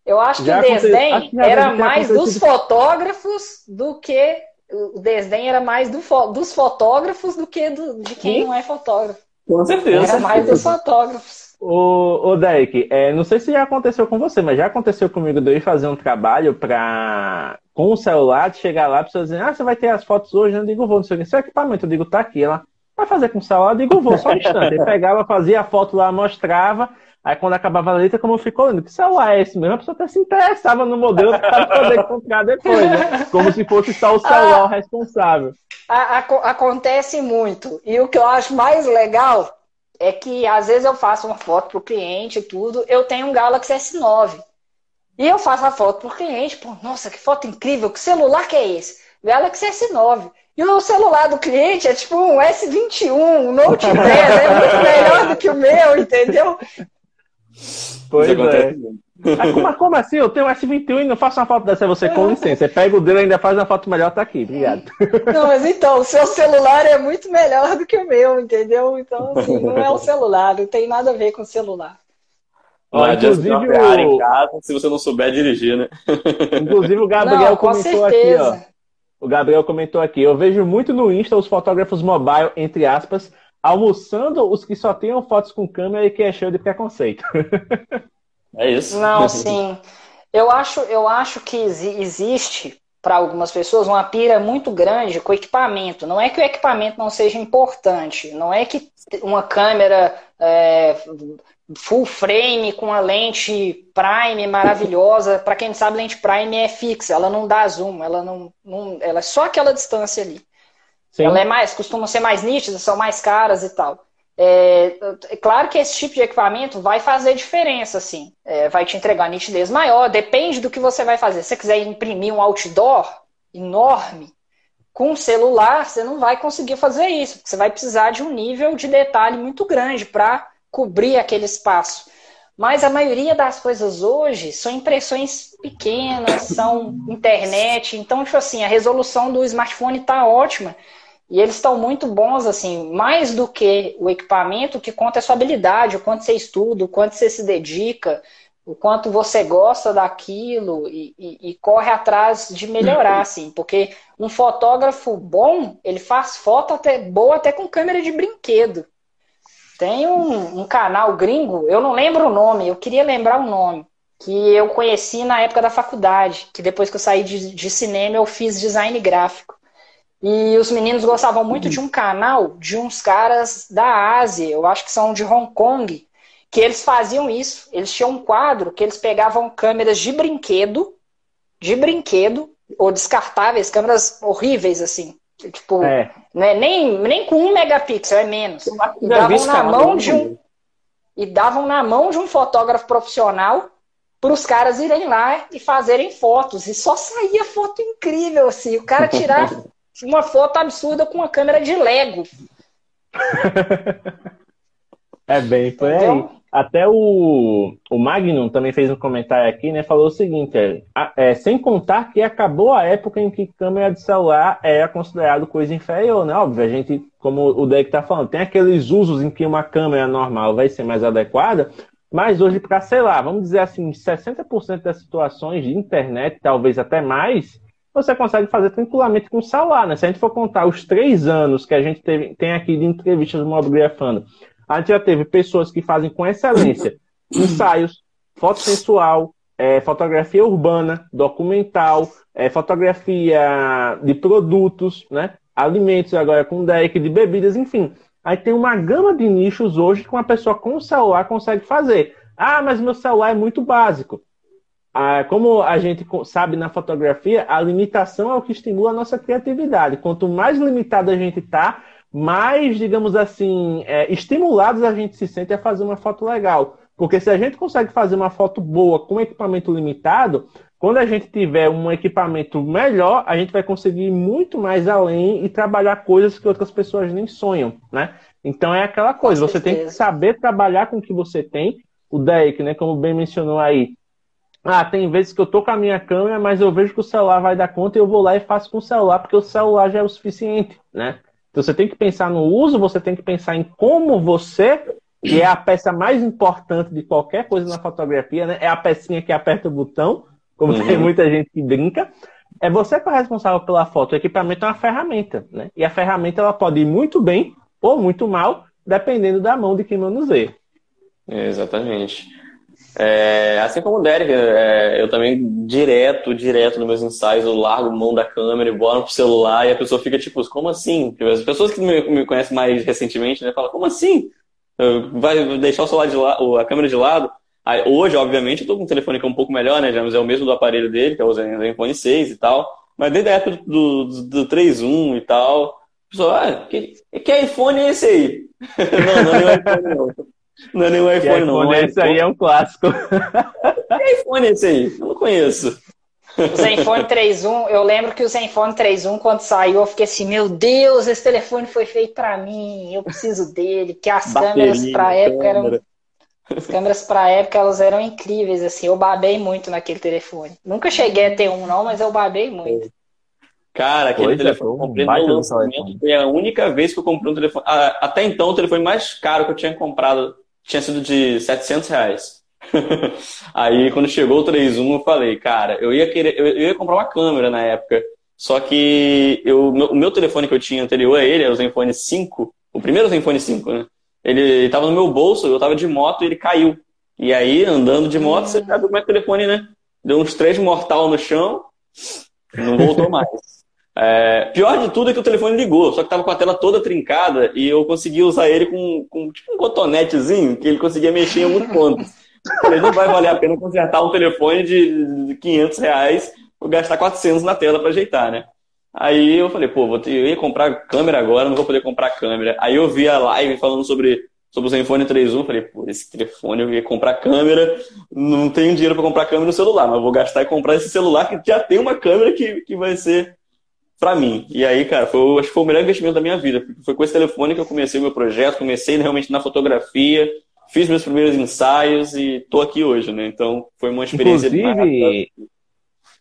eu acho que o desdém era mais dos fotógrafos do que o desdém era mais do, dos fotógrafos do que do, de quem Sim. não é fotógrafo. Com certeza. Era mais dos fotógrafos. O, o Derek, é, não sei se já aconteceu com você, mas já aconteceu comigo de eu ir fazer um trabalho para com o celular, de chegar lá, a pessoa dizer, ah, você vai ter as fotos hoje? Eu digo, vou, não sei o que. Seu equipamento, eu digo, tá aqui. Ela vai fazer com o celular, eu digo, vou, só um instante. Ele pegava, fazia a foto lá, mostrava, Aí quando acabava a letra, como ficou lendo, que celular é esse mesmo? A pessoa até se interessava no modelo para poder comprar depois, né? Como se fosse só o celular ah, responsável. A, a, acontece muito. E o que eu acho mais legal é que às vezes eu faço uma foto pro cliente e tudo, eu tenho um Galaxy S9. E eu faço a foto pro cliente, pô, nossa, que foto incrível, que celular que é esse? Galaxy S9. E o celular do cliente é tipo um S21, um Note 10, é muito melhor do que o meu, entendeu? Pois é. Mas como, assim? Eu tenho um S21 e não faço uma foto dessa. Você, com licença, você pega o dele e ainda faz uma foto melhor, tá aqui. Obrigado. Não, mas então, o seu celular é muito melhor do que o meu, entendeu? Então, assim, [LAUGHS] não é o celular, não tem nada a ver com o celular. Não inclusive, o... em casa se você não souber dirigir, né? [LAUGHS] Inclusive o Gabriel não, comentou aqui, ó. O Gabriel comentou aqui. Eu vejo muito no Insta os fotógrafos mobile, entre aspas, almoçando os que só tenham fotos com câmera e que é cheio de preconceito. [LAUGHS] É isso. Não, sim. Eu acho, eu acho que existe para algumas pessoas uma pira muito grande com o equipamento. Não é que o equipamento não seja importante, não é que uma câmera é, full frame com a lente prime maravilhosa. Para quem não sabe, lente prime é fixa, ela não dá zoom, ela não, não ela é só aquela distância ali. Sim. Ela é mais, costuma ser mais nítida, são mais caras e tal. É, é, claro que esse tipo de equipamento vai fazer diferença, assim. É, vai te entregar nitidez maior, depende do que você vai fazer. Se você quiser imprimir um outdoor enorme, com celular, você não vai conseguir fazer isso, você vai precisar de um nível de detalhe muito grande para cobrir aquele espaço. Mas a maioria das coisas hoje são impressões pequenas, são internet. Então, tipo assim, a resolução do smartphone está ótima. E eles estão muito bons, assim, mais do que o equipamento, o que conta é sua habilidade, o quanto você estuda, o quanto você se dedica. o quanto você gosta daquilo e, e, e, corre atrás de melhorar, assim, porque um fotógrafo bom, ele faz foto até boa até com câmera de brinquedo. Tem um, um canal gringo, eu não lembro o nome, eu queria lembrar o nome, que eu conheci na época da faculdade, que depois que eu saí de, de cinema eu fiz design gráfico. E os meninos gostavam muito de um canal de uns caras da Ásia, eu acho que são de Hong Kong, que eles faziam isso. Eles tinham um quadro que eles pegavam câmeras de brinquedo, de brinquedo, ou descartáveis, câmeras horríveis, assim. Tipo, é. né, nem, nem com um megapixel, é menos. E davam na mão de um. E davam na mão de um fotógrafo profissional para os caras irem lá e fazerem fotos. E só saía foto incrível, assim. O cara tirar [LAUGHS] uma foto absurda com uma câmera de Lego. [LAUGHS] é bem por aí. Até o, o Magnum também fez um comentário aqui, né? Falou o seguinte: é, é, sem contar que acabou a época em que câmera de celular era considerado coisa inferior, né? Óbvio, a gente, como o Derek tá falando, tem aqueles usos em que uma câmera normal vai ser mais adequada, mas hoje, para, sei lá, vamos dizer assim, 60% das situações de internet, talvez até mais, você consegue fazer tranquilamente com o celular, né? Se a gente for contar os três anos que a gente teve, tem aqui de entrevistas do Mobigrafando, a gente já teve pessoas que fazem com excelência [COUGHS] ensaios, foto sensual, é, fotografia urbana, documental, é, fotografia de produtos, né? alimentos agora com deck, de bebidas, enfim. Aí tem uma gama de nichos hoje que uma pessoa com o celular consegue fazer. Ah, mas meu celular é muito básico. Ah, como a gente sabe na fotografia, a limitação é o que estimula a nossa criatividade. Quanto mais limitada a gente está, mais, digamos assim, é, estimulados a gente se sente a fazer uma foto legal. Porque se a gente consegue fazer uma foto boa com equipamento limitado, quando a gente tiver um equipamento melhor, a gente vai conseguir ir muito mais além e trabalhar coisas que outras pessoas nem sonham, né? Então é aquela coisa, você tem que saber trabalhar com o que você tem. O Derek, né, como bem mencionou aí, ah, tem vezes que eu tô com a minha câmera, mas eu vejo que o celular vai dar conta e eu vou lá e faço com o celular, porque o celular já é o suficiente, né? Então você tem que pensar no uso, você tem que pensar em como você, que é a peça mais importante de qualquer coisa na fotografia, né? É a pecinha que aperta o botão, como uhum. tem muita gente que brinca. É você que é responsável pela foto. O equipamento é uma ferramenta, né? E a ferramenta ela pode ir muito bem ou muito mal, dependendo da mão de quem manuseia. Exatamente. É, assim como o Derek, é, eu também direto, direto nos meus ensaios, eu largo mão da câmera e pro celular e a pessoa fica tipo, como assim? As pessoas que me, me conhecem mais recentemente, né, falam, como assim? Vai deixar o celular de lado, a câmera de lado? Aí, hoje, obviamente, eu tô com um telefone que é um pouco melhor, né? Já é o mesmo do aparelho dele, que é o Zenfone 6 e tal. Mas desde a época do, do, do 3.1 e tal, a pessoa, ah, que, que iPhone é esse aí? [LAUGHS] não, não é iPhone não. Não é nenhum iPhone, não. iPhone, esse aí é um clássico. [LAUGHS] que iPhone é esse aí? Eu não conheço. O Zenfone 3.1, eu lembro que o Zenfone 3.1, quando saiu, eu fiquei assim, meu Deus, esse telefone foi feito para mim, eu preciso dele, que as Bateria, câmeras pra época câmera. eram. As câmeras pra época elas eram incríveis, assim, eu babei muito naquele telefone. Nunca cheguei a ter um, não, mas eu babei muito. Cara, aquele Oi, telefone eu comprei no lançamento foi a única vez que eu comprei um telefone. Até então, o telefone mais caro que eu tinha comprado tinha sido de 700 reais. [LAUGHS] Aí, quando chegou o 3.1, eu falei, cara, eu ia querer, eu ia comprar uma câmera na época. Só que eu, o meu telefone que eu tinha anterior a ele era o Zenfone 5, o primeiro Zenfone 5, né? Ele estava no meu bolso, eu estava de moto e ele caiu. E aí, andando de moto, você sabe como é que o telefone, né? Deu uns três mortal no chão, não voltou mais. É, pior de tudo é que o telefone ligou, só que tava com a tela toda trincada e eu consegui usar ele com, com tipo um cotonetezinho que ele conseguia mexer em alguns pontos. Falei, não vai valer a pena consertar um telefone de 500 reais ou gastar 400 na tela para ajeitar, né? Aí eu falei, pô, vou ter, eu ia comprar câmera agora, não vou poder comprar câmera. Aí eu vi a live falando sobre, sobre o Zenfone 3.1, falei, pô, esse telefone eu ia comprar câmera, não tenho dinheiro para comprar câmera no celular, mas vou gastar e comprar esse celular que já tem uma câmera que, que vai ser para mim. E aí, cara, foi, acho que foi o melhor investimento da minha vida. Foi com esse telefone que eu comecei o meu projeto, comecei realmente na fotografia, fiz meus primeiros ensaios e tô aqui hoje, né? Então, foi uma experiência... Inclusive,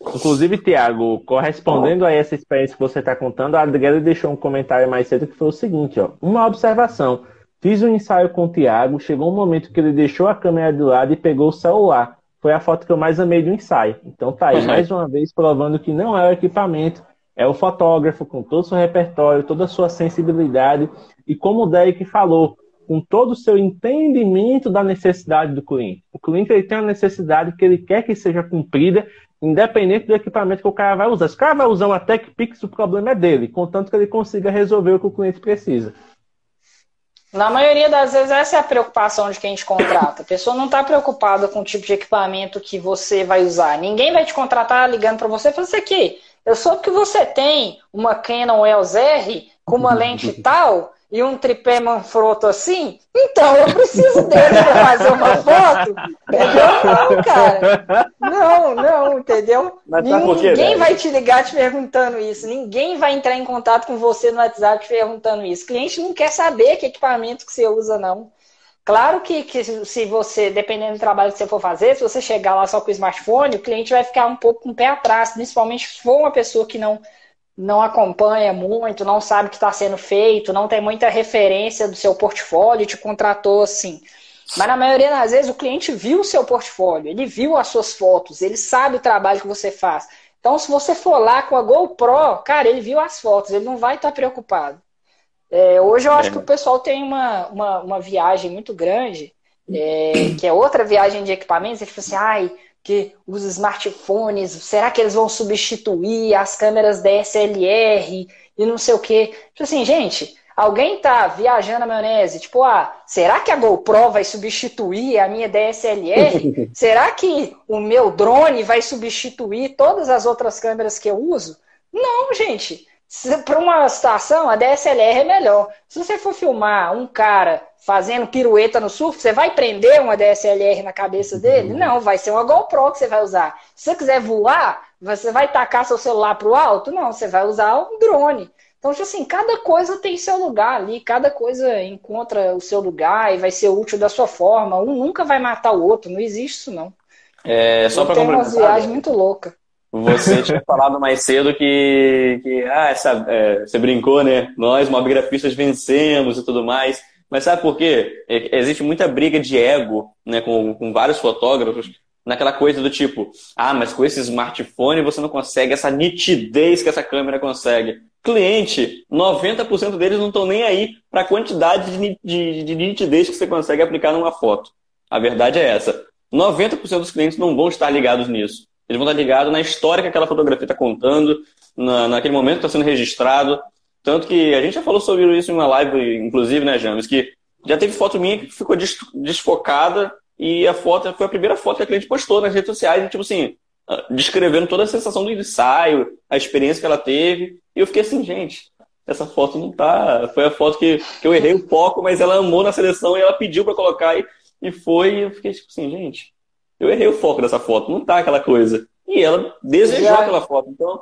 inclusive Tiago, correspondendo a essa experiência que você está contando, a Adriana deixou um comentário mais cedo que foi o seguinte, ó. Uma observação. Fiz um ensaio com o Tiago, chegou um momento que ele deixou a câmera do lado e pegou o celular. foi a foto que eu mais amei do ensaio. Então tá aí, uhum. mais uma vez, provando que não é o equipamento, é o fotógrafo com todo o seu repertório, toda a sua sensibilidade. E como o Derek falou, com todo o seu entendimento da necessidade do cliente. O cliente ele tem uma necessidade que ele quer que seja cumprida, independente do equipamento que o cara vai usar. Se o cara vai usar uma TechPix, o problema é dele, contanto que ele consiga resolver o que o cliente precisa. Na maioria das vezes, essa é a preocupação de quem te contrata. A pessoa não está preocupada com o tipo de equipamento que você vai usar. Ninguém vai te contratar ligando para você e falar: Isso aqui, eu soube que você tem uma Canon EOS R com uma lente [LAUGHS] tal e um tripé Manfrotto assim, então eu preciso dele para fazer uma foto. Entendeu? Não, cara. Não, não, entendeu? Mas tá Ninguém vai te ligar te perguntando isso. Ninguém vai entrar em contato com você no WhatsApp te perguntando isso. O cliente não quer saber que equipamento que você usa, não. Claro que, que se você, dependendo do trabalho que você for fazer, se você chegar lá só com o smartphone, o cliente vai ficar um pouco com o pé atrás, principalmente se for uma pessoa que não não acompanha muito, não sabe o que está sendo feito, não tem muita referência do seu portfólio, te contratou assim. Mas na maioria das vezes o cliente viu o seu portfólio, ele viu as suas fotos, ele sabe o trabalho que você faz. Então, se você for lá com a GoPro, cara, ele viu as fotos, ele não vai estar tá preocupado. É, hoje eu acho é. que o pessoal tem uma, uma, uma viagem muito grande, é, que é outra viagem de equipamentos, e fala assim, ai, que os smartphones, será que eles vão substituir as câmeras DSLR e não sei o quê? Tipo assim, gente, alguém tá viajando na maionese, tipo, ah, será que a GoPro vai substituir a minha DSLR? [LAUGHS] será que o meu drone vai substituir todas as outras câmeras que eu uso? Não, gente. Para uma situação, a DSLR é melhor. Se você for filmar um cara fazendo pirueta no surf, você vai prender uma DSLR na cabeça dele? Uhum. Não, vai ser uma GoPro que você vai usar. Se você quiser voar, você vai tacar seu celular para o alto? Não, você vai usar um drone. Então, tipo assim, cada coisa tem seu lugar ali, cada coisa encontra o seu lugar e vai ser útil da sua forma. Um nunca vai matar o outro, não existe isso não. É, só para complementar. Tem umas viagens muito loucas. Você [LAUGHS] tinha falado mais cedo que, que ah, essa, é, você brincou, né? Nós, mobigrafistas, vencemos e tudo mais. Mas sabe por quê? É, existe muita briga de ego né, com, com vários fotógrafos naquela coisa do tipo, ah, mas com esse smartphone você não consegue essa nitidez que essa câmera consegue. Cliente, 90% deles não estão nem aí para a quantidade de, de, de nitidez que você consegue aplicar numa foto. A verdade é essa. 90% dos clientes não vão estar ligados nisso. Eles vão estar ligados na história que aquela fotografia está contando, na, naquele momento que está sendo registrado, tanto que a gente já falou sobre isso em uma live, inclusive, né, James? Que já teve foto minha que ficou desfocada e a foto foi a primeira foto que a cliente postou nas redes sociais, e, tipo assim, ah, descrevendo toda a sensação do ensaio, a experiência que ela teve. E eu fiquei assim, gente, essa foto não tá. Foi a foto que, que eu errei o foco, mas ela amou na seleção e ela pediu para colocar e, e foi. E eu fiquei tipo assim, gente, eu errei o foco dessa foto, não tá aquela coisa. E ela desejou aquela foto. Então,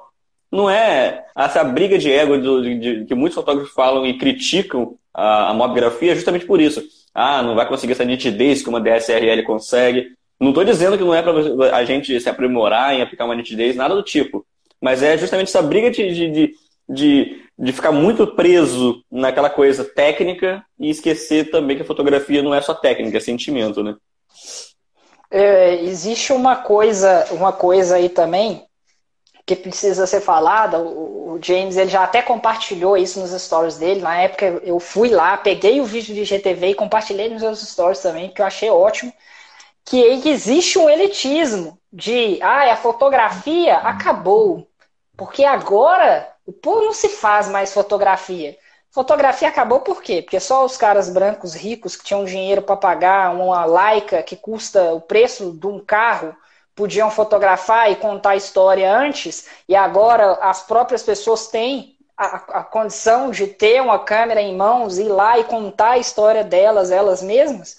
não é essa briga de ego do, de, de, que muitos fotógrafos falam e criticam a, a é justamente por isso. Ah, não vai conseguir essa nitidez que uma DSRL consegue. Não estou dizendo que não é para a gente se aprimorar em aplicar uma nitidez, nada do tipo. Mas é justamente essa briga de, de, de, de ficar muito preso naquela coisa técnica e esquecer também que a fotografia não é só técnica, é sentimento, né? É, existe uma coisa, uma coisa aí também que precisa ser falada. O, James ele já até compartilhou isso nos stories dele. Na época eu fui lá, peguei o vídeo de GTV e compartilhei nos meus stories também, que eu achei ótimo. Que existe um elitismo de ah, a fotografia acabou. Porque agora o povo não se faz mais fotografia. Fotografia acabou por quê? Porque só os caras brancos ricos que tinham dinheiro para pagar uma Leica que custa o preço de um carro podiam fotografar e contar a história antes, e agora as próprias pessoas têm a, a, condição de ter uma câmera em mãos, ir lá e contar a história delas, elas mesmas,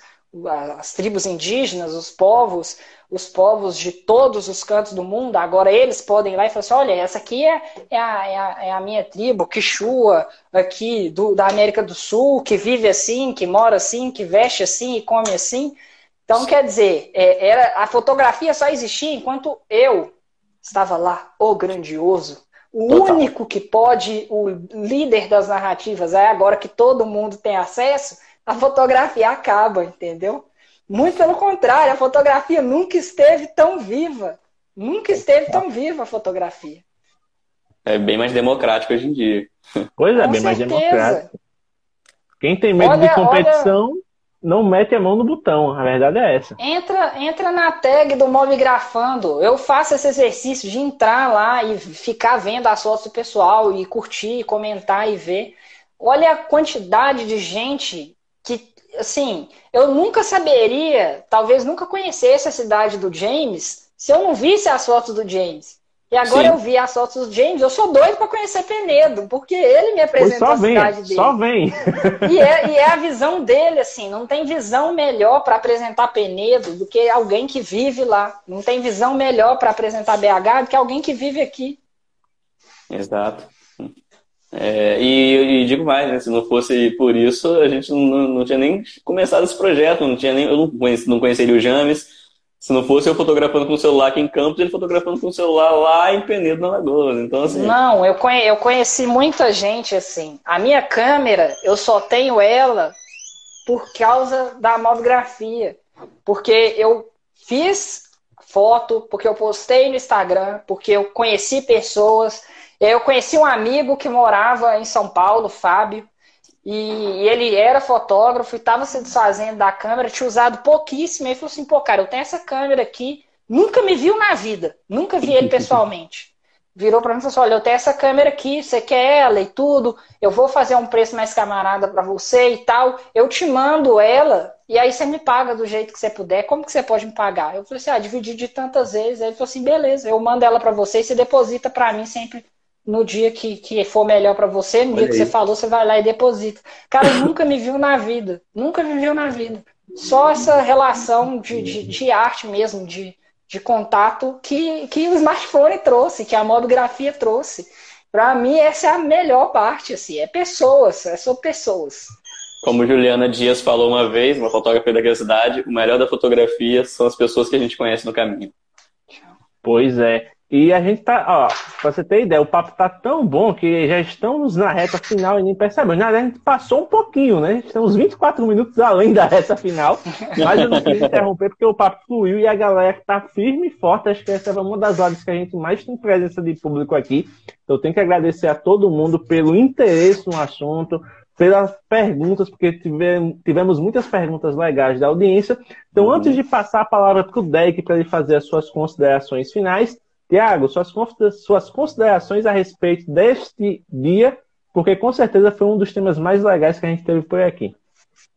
as tribos indígenas, os povos, os povos de todos os cantos do mundo, agora eles podem ir lá e falar assim, olha, essa aqui é, é, a, é, a, é a minha tribo, Quixua, aqui do, da América do Sul, que vive assim, que mora assim, que veste assim e come assim. Então, quer dizer, é, era, a fotografia só existia enquanto eu estava lá, o grandioso. O Total. único que pode, o líder das narrativas, é agora que todo mundo tem acesso, a fotografia acaba, entendeu? Muito pelo contrário, a fotografia nunca esteve tão viva. Nunca esteve tão viva a fotografia. É bem mais democrático hoje em dia. Pois é, Com bem mais certeza. democrático. Quem tem medo Olha- de competição não mete a mão no botão. A verdade é essa. Entra, entra na tag do Mobigrafando. Eu faço esse exercício de entrar lá e ficar vendo as fotos do pessoal e curtir, comentar e ver. Olha a quantidade de gente que, assim, eu nunca saberia, talvez nunca conhecesse a cidade do James se eu não visse as fotos do James. E agora Sim. eu vi as fotos do James, eu sou doido para conhecer Penedo, porque ele me apresentou a vem, cidade dele. só vem. [LAUGHS] E é, e é a visão dele, assim, não tem visão melhor para apresentar Penedo do que alguém que vive lá. Não tem visão melhor para apresentar BH do que alguém que vive aqui. Exato. É, e, e digo mais, né, se não fosse por isso, a gente não, não tinha nem começado esse projeto, não tinha nem, eu não, conheci, não conheceria o James. Se não fosse eu fotografando com o celular aqui em Campos, ele fotografando com o celular lá em Penedo, na Lagoas. Então, assim, Não, eu, eu conheci muita gente assim. A minha câmera, eu só tenho ela por causa da mobgrafia. Porque eu fiz foto, porque eu postei no Instagram, porque eu conheci pessoas. Eu conheci um amigo que morava em São Paulo, Fábio, e ele era fotógrafo e estava se desfazendo da câmera, tinha usado pouquíssimo. Ele falou assim: pô, cara, eu tenho essa câmera aqui, nunca me viu na vida, nunca vi ele pessoalmente. [LAUGHS] Virou para mim e falou assim: olha, eu tenho essa câmera aqui, você quer ela e tudo, eu vou fazer um preço mais camarada para você e tal, eu te mando ela. E aí você me paga do jeito que você puder. Como que você pode me pagar? Eu falei assim: ah, dividir de tantas vezes. Aí ele falou assim: beleza, eu mando ela para você e você deposita para mim sempre no dia que, que for melhor para você, no Olha dia que aí. você falou, você vai lá e deposita. Cara, [LAUGHS] nunca me viu na vida. Nunca me viu na vida. Só essa relação de, de, de arte mesmo, de, de contato que, que o smartphone trouxe, que a mobgrafia trouxe. Para mim, essa é a melhor parte, assim, é pessoas, é só pessoas. como Juliana Dias falou uma vez, uma fotógrafa daqui da cidade, o melhor da fotografia são as pessoas que a gente conhece no caminho. Pois é. E a gente tá, ó, pra você ter ideia, o papo tá tão bom que já estamos na reta final e nem percebemos. Na verdade, a gente passou um pouquinho, né? Estamos 24 minutos além da reta final. Mas eu não quis interromper porque o papo fluiu e a galera que tá firme e forte. Acho que essa é uma das horas que a gente mais tem presença de público aqui. Então, eu tenho que agradecer a todo mundo pelo interesse no assunto, pelas perguntas, porque tivemos, muitas perguntas legais da audiência. Então, antes de passar a palavra para o Derek para ele fazer as suas considerações finais, Tiago, suas, suas considerações a respeito deste dia, porque com certeza foi um dos temas mais legais que a gente teve por aqui.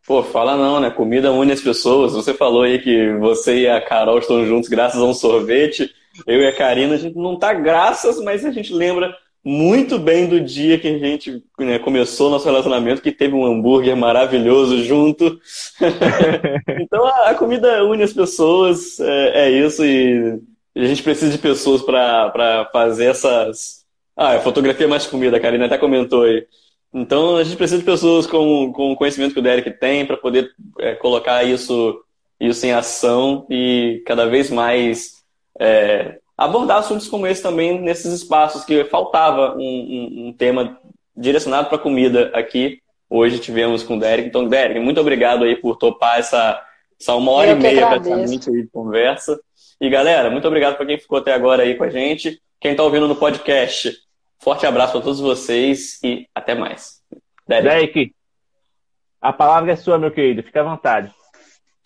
Pô, fala não, né? Comida une as pessoas. Você falou aí que você e a Carol estão juntos graças a um sorvete. Eu e a Karina, a gente não tá graças, mas a gente lembra muito bem do dia que a gente né, começou nosso relacionamento, que teve um hambúrguer maravilhoso junto. [LAUGHS] então a, comida une as pessoas, é, é isso, e a gente precisa de pessoas para fazer essas. Ah, a fotografia mais comida, a Karina até comentou aí. Então a gente precisa de pessoas com, com o conhecimento que o Derek tem para poder é, colocar isso, isso em ação e cada vez mais é, abordar assuntos como esse também nesses espaços que faltava um, um, um tema direcionado para comida aqui. Hoje tivemos com o Derek. Então, Derek, muito obrigado aí por topar essa, essa uma hora Eu e meia praticamente aí de conversa. E galera, muito obrigado para quem ficou até agora aí com a gente. Quem está ouvindo no podcast, forte abraço para todos vocês e até mais. Derek. Derek, a palavra é sua, meu querido. Fique à vontade.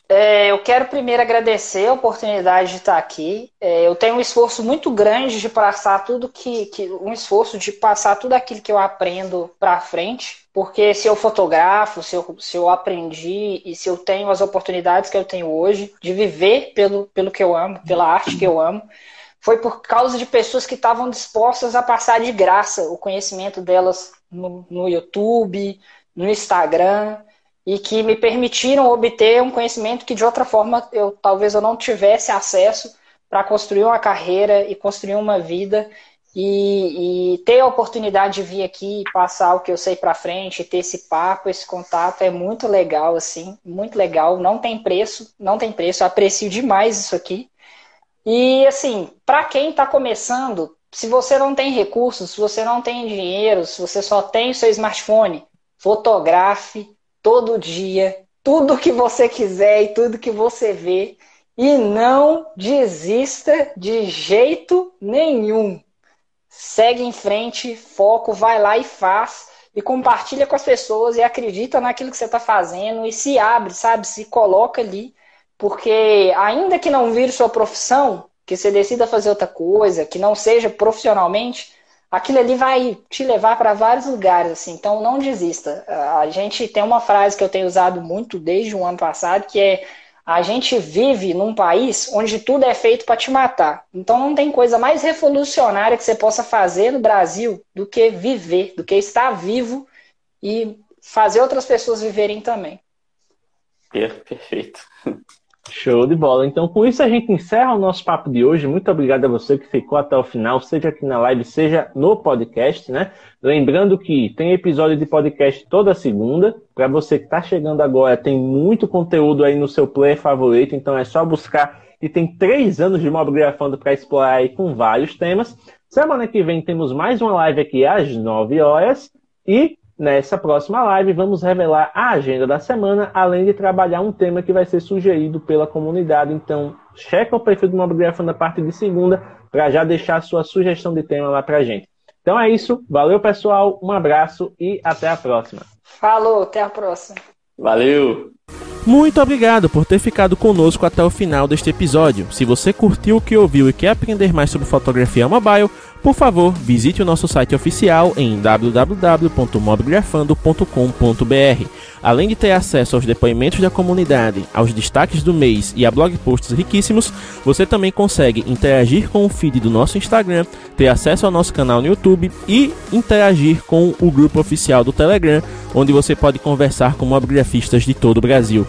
É, eu quero primeiro agradecer a oportunidade de estar aqui. É, eu tenho um esforço muito grande de passar tudo que, que, um esforço de passar tudo aquilo que eu aprendo para frente, porque se eu fotografo, se eu, se eu aprendi e se eu tenho as oportunidades que eu tenho hoje de viver pelo, pelo que eu amo, pela arte que eu amo, foi por causa de pessoas que estavam dispostas a passar de graça o conhecimento delas no, no YouTube, no Instagram e que me permitiram obter um conhecimento que de outra forma eu talvez eu não tivesse acesso para construir uma carreira e construir uma vida e, e, ter a oportunidade de vir aqui e passar o que eu sei para frente, ter esse papo, esse contato é muito legal assim, muito legal, não tem preço, não tem preço, eu aprecio demais isso aqui. E assim, para quem está começando, se você não tem recursos, se você não tem dinheiro, se você só tem o seu smartphone, fotografe todo dia, tudo que você quiser e tudo que você vê. E não desista de jeito nenhum. Segue em frente, foco, vai lá e faz. E compartilha com as pessoas e acredita naquilo que você está fazendo e se abre, sabe? Se coloca ali. Porque ainda que não vire sua profissão, que você decida fazer outra coisa, que não seja profissionalmente, aquilo ali vai te levar para vários lugares, assim. Então não desista. A gente tem uma frase que eu tenho usado muito desde o ano passado, que é a gente vive num país onde tudo é feito para te matar. Então não tem coisa mais revolucionária que você possa fazer no Brasil do que viver, do que estar vivo e fazer outras pessoas viverem também. Perfeito. [LAUGHS] Show de bola. Então, com isso, a gente encerra o nosso papo de hoje. Muito obrigado a você que ficou até o final, seja aqui na live, seja no podcast, né? Lembrando que tem episódio de podcast toda segunda. Para você que está chegando agora, tem muito conteúdo aí no seu player favorito, então é só buscar. E tem três anos de mobigrafando para explorar aí com vários temas. Semana que vem temos mais uma live aqui às 9 horas. E Nessa próxima live, vamos revelar a agenda da semana, além de trabalhar um tema que vai ser sugerido pela comunidade. Então, checa o perfil do Mobigrafando na parte de segunda para já deixar a sua sugestão de tema lá para gente. Então é isso. Valeu, pessoal. Um abraço e até a próxima. Falou, até a próxima. Valeu! Muito obrigado por ter ficado conosco até o final deste episódio. Se você curtiu o que ouviu e quer aprender mais sobre fotografia mobile, por favor, visite o nosso site oficial em www.mobgrafando.com.br. Além de ter acesso aos depoimentos da comunidade, aos destaques do mês e a blog posts riquíssimos, você também consegue interagir com o feed do nosso Instagram, ter acesso ao nosso canal no YouTube e interagir com o grupo oficial do Telegram, onde você pode conversar com mobigrafistas de todo o Brasil.